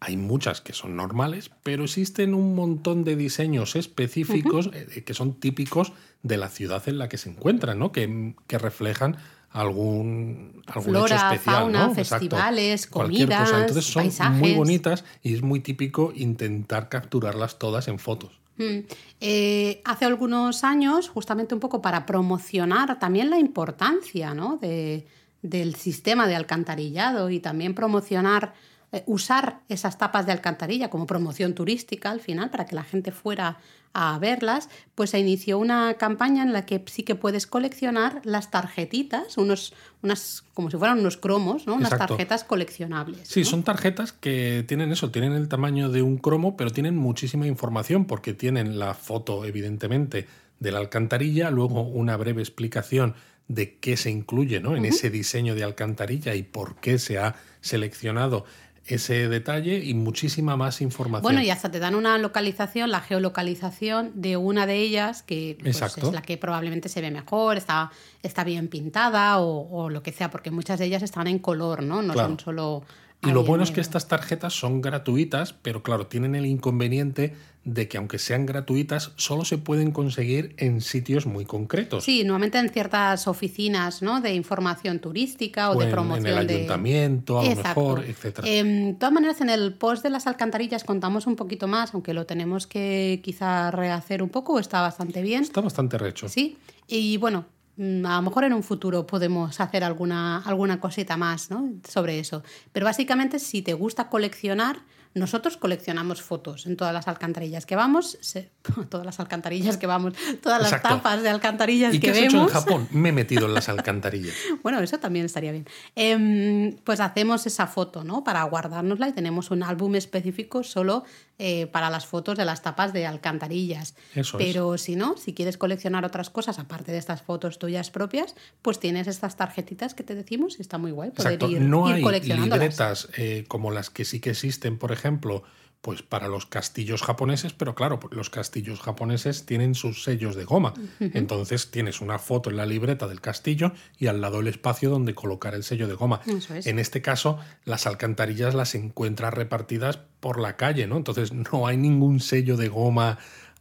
B: hay muchas que son normales, pero existen un montón de diseños específicos eh, que son típicos de la ciudad en la que se encuentran, ¿no? que, que reflejan algún, algún
A: Flora,
B: hecho especial,
A: fauna,
B: ¿no?
A: festivales, comidas,
B: Entonces son muy bonitas y es muy típico intentar capturarlas todas en fotos.
A: Mm. Eh, hace algunos años, justamente un poco para promocionar también la importancia ¿no? de, del sistema de alcantarillado y también promocionar eh, usar esas tapas de alcantarilla como promoción turística al final para que la gente fuera a verlas, pues se inició una campaña en la que sí que puedes coleccionar las tarjetitas, unos, unas, como si fueran unos cromos, ¿no? unas tarjetas coleccionables.
B: Sí, son tarjetas que tienen eso, tienen el tamaño de un cromo, pero tienen muchísima información porque tienen la foto, evidentemente, de la alcantarilla, luego una breve explicación de qué se incluye ¿no? en ese diseño de alcantarilla y por qué se ha seleccionado ese detalle y muchísima más información.
A: Bueno, y hasta te dan una localización, la geolocalización de una de ellas, que pues, es la que probablemente se ve mejor, está, está bien pintada o, lo que sea, porque muchas de ellas están en color, ¿no? No son solo
B: y lo bueno es que estas tarjetas son gratuitas, pero claro, tienen el inconveniente de que aunque sean gratuitas, solo se pueden conseguir en sitios muy concretos.
A: Sí, nuevamente en ciertas oficinas ¿no? de información turística o, de promoción.
B: En el ayuntamiento, a lo mejor, etc.
A: Em, de todas maneras, en el post de las alcantarillas contamos un poquito más, aunque lo tenemos que quizá rehacer un poco, está bastante bien.
B: Está bastante recho.
A: Sí, y bueno, a lo mejor en un futuro podemos hacer alguna, alguna cosita más sobre eso. Pero básicamente, si te gusta coleccionar, nosotros coleccionamos fotos en todas las alcantarillas que vamos, *laughs* todas las alcantarillas que vamos, todas las tapas de alcantarillas
B: ¿Y
A: que
B: qué has
A: vemos.
B: Hecho en Japón me he metido en las *laughs* alcantarillas.
A: bueno, eso también estaría bien. Em, pues hacemos esa foto, ¿no? Para guardárnosla y tenemos un álbum específico solo eh, para las fotos de las tapas de alcantarillas.
B: Eso es.
A: Pero si no, si quieres coleccionar otras cosas aparte de estas fotos tuyas propias, pues tienes estas tarjetitas que te decimos y está muy guay poder
B: Exacto.
A: ir,
B: no
A: ir
B: hay
A: coleccionándolas.
B: libretas eh, como las que sí que existen, por ejemplo, pues para los castillos japoneses, pero claro, los castillos japoneses tienen sus sellos de goma. Entonces tienes una foto en la libreta del castillo y al lado el espacio donde colocar el sello de goma.
A: Es.
B: En este caso, las alcantarillas las encuentras repartidas por la calle, ¿no? Entonces no hay ningún sello de goma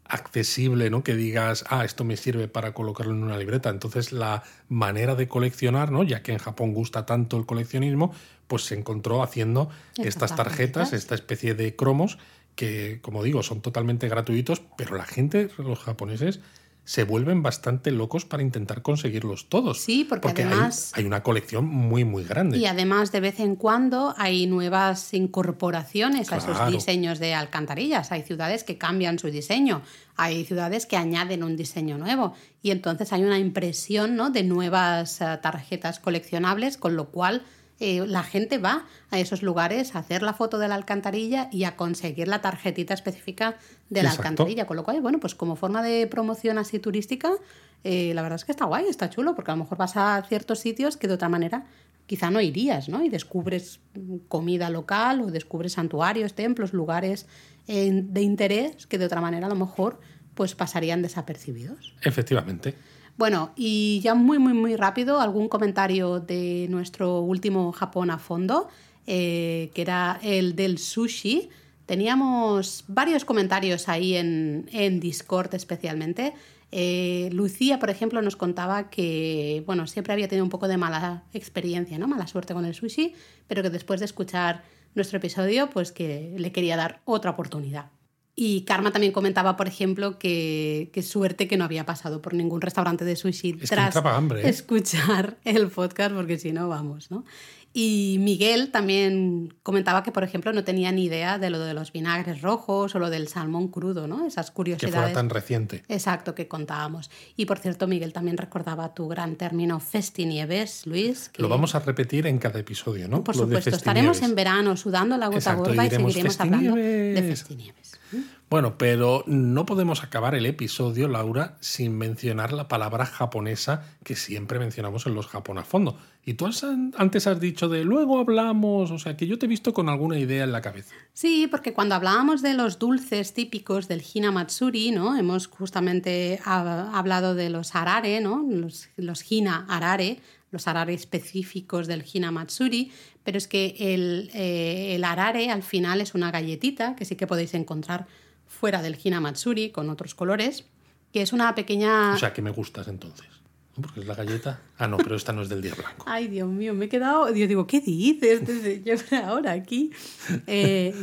B: accesible, ¿no? Que digas, ah, esto me sirve para colocarlo en una libreta. Entonces, la manera de coleccionar, ¿no? Ya que en Japón gusta tanto el coleccionismo, pues se encontró haciendo
A: Estas
B: tarjetas, esta especie de cromos, que, como digo, son totalmente gratuitos, pero la gente, los japoneses, se vuelven bastante locos para intentar conseguirlos todos.
A: Sí, porque
B: hay-
A: además-
B: hay, una colección muy, muy grande.
A: Y además, de vez en cuando hay nuevas incorporaciones a esos diseños de alcantarillas. Hay ciudades que cambian su diseño, hay ciudades que añaden un diseño nuevo. Y entonces hay una impresión ¿no? de nuevas eh, tarjetas coleccionables, con lo cual eh, la gente va a esos lugares a hacer la foto de la alcantarilla y a conseguir la tarjetita específica de la
B: Exacto.
A: alcantarilla. Con lo cual, bueno, pues como forma de promoción así turística, eh, la verdad es que está guay, está chulo, porque a lo mejor vas a ciertos sitios que de otra manera quizá no irías, ¿no? Y descubres mm, comida local o descubres santuarios, templos, lugares eh, de interés que de otra manera a lo mejor pues pasarían desapercibidos.
B: Efectivamente.
A: Bueno, y ya muy, muy, muy rápido, algún comentario de nuestro último Japón a fondo, eh, que era el del sushi. Teníamos varios comentarios ahí en, en Discord especialmente. Eh, Lucía, por ejemplo, nos contaba que, bueno, siempre había tenido un poco de mala experiencia, ¿no? Mala suerte con el sushi, pero que después de escuchar nuestro episodio, pues que le quería dar otra oportunidad. Y Karma también comentaba, por ejemplo, que, que suerte que no había pasado por ningún restaurante de sushi
B: Es
A: tras
B: hambre, ¿eh?
A: escuchar el podcast, porque si no, vamos, ¿no? Y Miguel también comentaba que, por ejemplo, no tenía ni idea de lo de los vinagres rojos o lo del salmón crudo, ¿no? Esas
B: Que
A: curiosidades.
B: fuera tan reciente.
A: Exacto, que contábamos. Y por cierto, Miguel también recordaba tu gran término festinieves, Luis. que-
B: Lo vamos a repetir en cada episodio, ¿no?
A: Por
B: Lo
A: supuesto, estaremos en verano sudando la gota
B: Exacto,
A: gorda y, seguiremos hablando de
B: festinieves.
A: festinieves.
B: Bueno, pero no podemos acabar el episodio, Laura, sin mencionar la palabra japonesa que siempre mencionamos en los Japón a fondo. Y tú has- antes has dicho de luego hablamos, o sea, que yo te he visto con alguna idea en la cabeza.
A: Sí, porque cuando hablábamos de los dulces típicos del Hinamatsuri, ¿no? Hemos justamente ha- hablado de los arare, ¿no? Los, los hina arare, los arare específicos del Hinamatsuri, pero es que el, eh, el arare al final es una galletita que sí que podéis encontrar fuera del Hinamatsuri con otros colores, que es una pequeña...
B: O sea, que me gustas entonces. Porque es la galleta. Ah, no, pero esta no es del día blanco.
A: Ay, Dios mío, me he quedado. Yo digo, ¿qué dices señor *laughs* ahora aquí? Eh,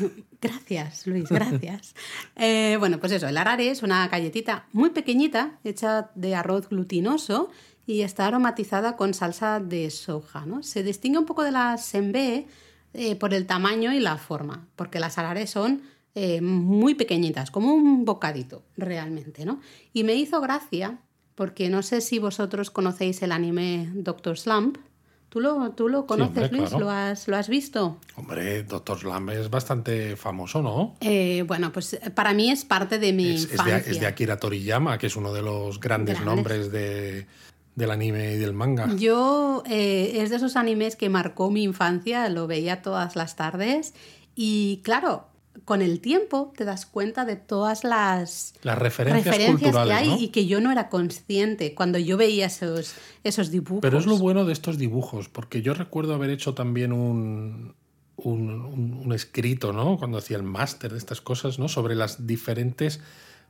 A: gracias, Luis, gracias. Eh, bueno, pues eso, el arare es una galletita muy pequeñita, hecha de arroz glutinoso y está aromatizada con salsa de soja. ¿no? Se distingue un poco de la senbei eh, por el tamaño y la forma, porque las arares son muy pequeñitas, como un bocadito, realmente, ¿no? Y me hizo gracia, porque no sé si vosotros conocéis el anime Doctor Slump. ¿Tú lo, tú lo conoces,
B: hombre,
A: Luis?
B: claro.
A: ¿Lo, has, ¿Lo has visto?
B: Hombre, Doctor Slam es bastante famoso, ¿no?
A: Eh, bueno, pues eh, para mí es parte de mi
B: Es, es de,
A: infancia.
B: es de Akira Toriyama, que es uno de los grandes
A: Grandes.
B: nombres de, del anime y del manga.
A: Yo eh, es de esos animes que marcó mi infancia, lo veía todas las tardes y claro, con el tiempo te das cuenta de todas las
B: Las referencias,
A: referencias que
B: culturales,
A: hay
B: ¿no?
A: y que yo no era consciente cuando yo veía esos, esos dibujos.
B: Pero es lo bueno de estos dibujos, porque yo recuerdo haber hecho también un, un, un- un escrito, ¿no? Cuando hacía el máster de estas cosas, ¿no? Sobre las diferentes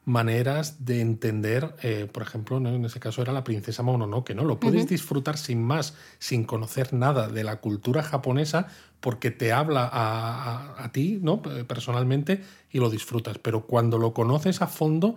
B: maneras de entender, eh, por ejemplo, ¿no? en ese caso era la princesa Mononoke, ¿no? Lo puedes disfrutar sin más, sin conocer nada de la cultura japonesa, porque te habla a, a- a ti, ¿no? Personalmente, y lo disfrutas. Pero cuando lo conoces a fondo,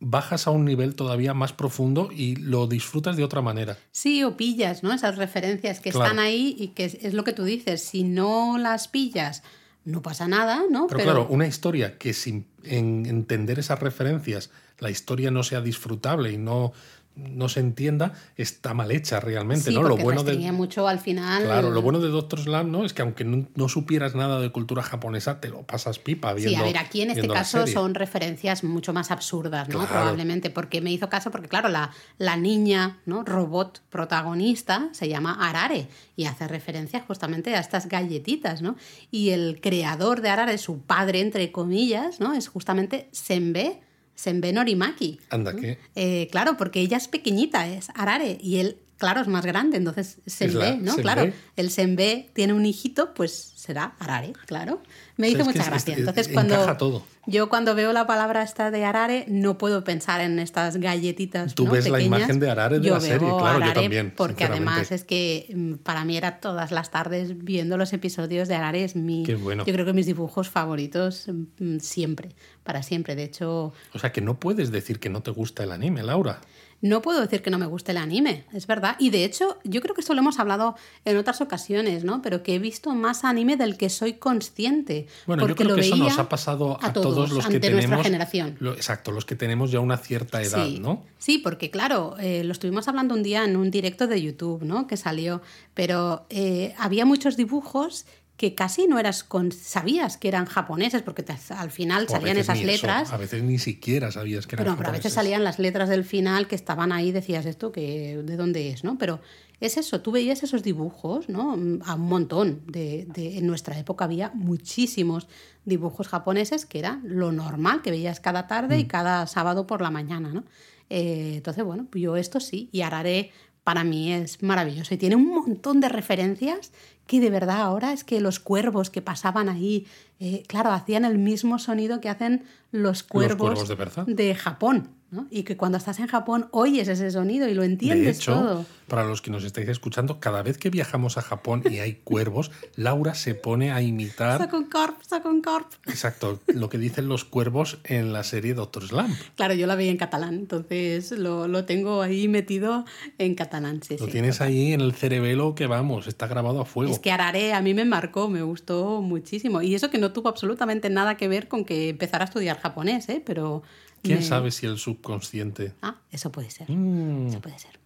B: bajas a un nivel todavía más profundo y lo disfrutas de otra manera.
A: Sí, o pillas, ¿no? Esas referencias que
B: Claro.
A: están ahí y que es, es lo que tú dices. Si no las pillas, no pasa nada, ¿no?
B: Pero, claro, una historia que sin en entender esas referencias la historia no sea disfrutable y no no se entienda, está mal hecha realmente,
A: Sí,
B: ¿no? Lo bueno de
A: mucho al final.
B: Claro, lo bueno de Doctor Slam, ¿no? Es que aunque no, no supieras nada de cultura japonesa, te lo pasas pipa viendo
A: Sí, a ver, aquí en este caso son referencias mucho más absurdas, ¿no?
B: Claro.
A: Probablemente, porque me hizo caso, porque claro, la, la niña, ¿no? Robot protagonista se llama Arare y hace referencia justamente a estas galletitas, ¿no? Y el creador de Arare, su padre, entre comillas, ¿no? Es justamente Senbe, Senbe Norimaki.
B: Anda, que
A: Eh, claro, porque ella es pequeñita, es Arare, y él, claro, es más grande, entonces Senbe, ¿no? Claro, el Senbe tiene un hijito, pues será Arare, claro. Me
B: O
A: hizo
B: sea,
A: mucha gracia.
B: es-
A: Entonces, cuando
B: todo.
A: yo cuando veo la palabra esta de Arare, no puedo pensar en estas galletitas.
B: Tú
A: ¿no?
B: ves la imagen de Arare de
A: Yo
B: la serie, claro, yo
A: Arare
B: también,
A: Porque además es que mm, para mí era todas las tardes viendo los episodios de Arare, es mi.
B: Qué bueno.
A: Yo creo que mis dibujos favoritos mm, siempre, para siempre. De hecho,
B: O sea que no puedes decir que no te gusta el anime, Laura.
A: No puedo decir que no me guste el anime, es verdad. Y de hecho, yo creo que esto lo hemos hablado en otras ocasiones, ¿no? Pero que he visto más anime del que soy consciente.
B: Bueno, yo
A: porque
B: creo
A: lo
B: que eso nos
A: veía
B: ha pasado a,
A: a todos,
B: los que
A: ante nuestra
B: tenemos.
A: generación.
B: lo- exacto, los que tenemos ya una cierta edad,
A: sí.
B: ¿no?
A: Sí, porque claro, eh, lo estuvimos hablando un día en un directo de YouTube, ¿no? Que salió, pero eh, había muchos dibujos que casi no eras con, sabías que eran japoneses porque te- al final salían esas
B: eso,
A: letras.
B: a veces ni siquiera sabías que eran
A: Pero, pero a veces
B: japoneses.
A: salían las letras del final que estaban ahí, decías esto, que de dónde es, ¿no? Pero es eso, tú veías esos dibujos, ¿no? Mm, A un montón. De, de- en nuestra época había muchísimos dibujos japoneses que era lo normal que veías cada tarde
B: Mm.
A: y cada sábado por la mañana, ¿no? Eh, entonces, bueno, yo esto sí, y Arare para mí es maravilloso y tiene un montón de referencias que de verdad ahora es que los cuervos que pasaban ahí, eh, claro, hacían el mismo sonido que hacen los cuervos,
B: cuervos de
A: de Japón, ¿no? Y que cuando estás en Japón oyes ese sonido y lo
B: De
A: entiendes
B: hecho,
A: todo.
B: para los que nos estáis escuchando, cada vez que viajamos a Japón y hay cuervos, Laura se pone a imitar
A: Saca un corp, corp.
B: exacto lo que dicen los cuervos en la serie Doctor Slam.
A: Claro, yo la veía en catalán, entonces lo, lo tengo ahí metido en catalán, sí,
B: Lo
A: sí.
B: tienes ahí en el cerebelo que vamos, está grabado a fuego.
A: Es que Arare a mí me marcó, me gustó muchísimo. Y eso que no tuvo absolutamente nada que ver con que empezara a estudiar japonés, ¿eh? Pero...
B: ¿Quién
A: me-
B: sabe si el subconsciente?
A: Ah, eso puede ser.
B: Mm,
A: Eso puede ser.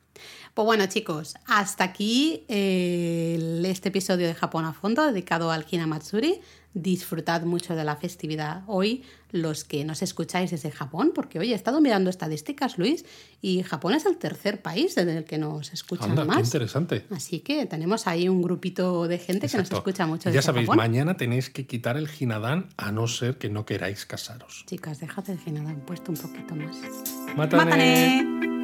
A: Pues bueno, chicos, hasta aquí eh, el- este episodio de Japón a fondo dedicado al Hinamatsuri. Disfrutad mucho de la festividad hoy, los que nos escucháis desde Japón, porque hoy he estado mirando estadísticas, Luis, y Japón es el tercer país desde el que nos escuchan
B: anda, qué
A: más.
B: interesante.
A: Así que tenemos ahí un grupito de gente que nos escucha mucho
B: Ya
A: desde
B: sabéis,
A: Japón.
B: mañana tenéis que quitar el Hinadán a no ser que no queráis casaros.
A: Chicas, déjate de generar puesto un poquito más.
B: ¡Mátane!
A: ¡Mátane!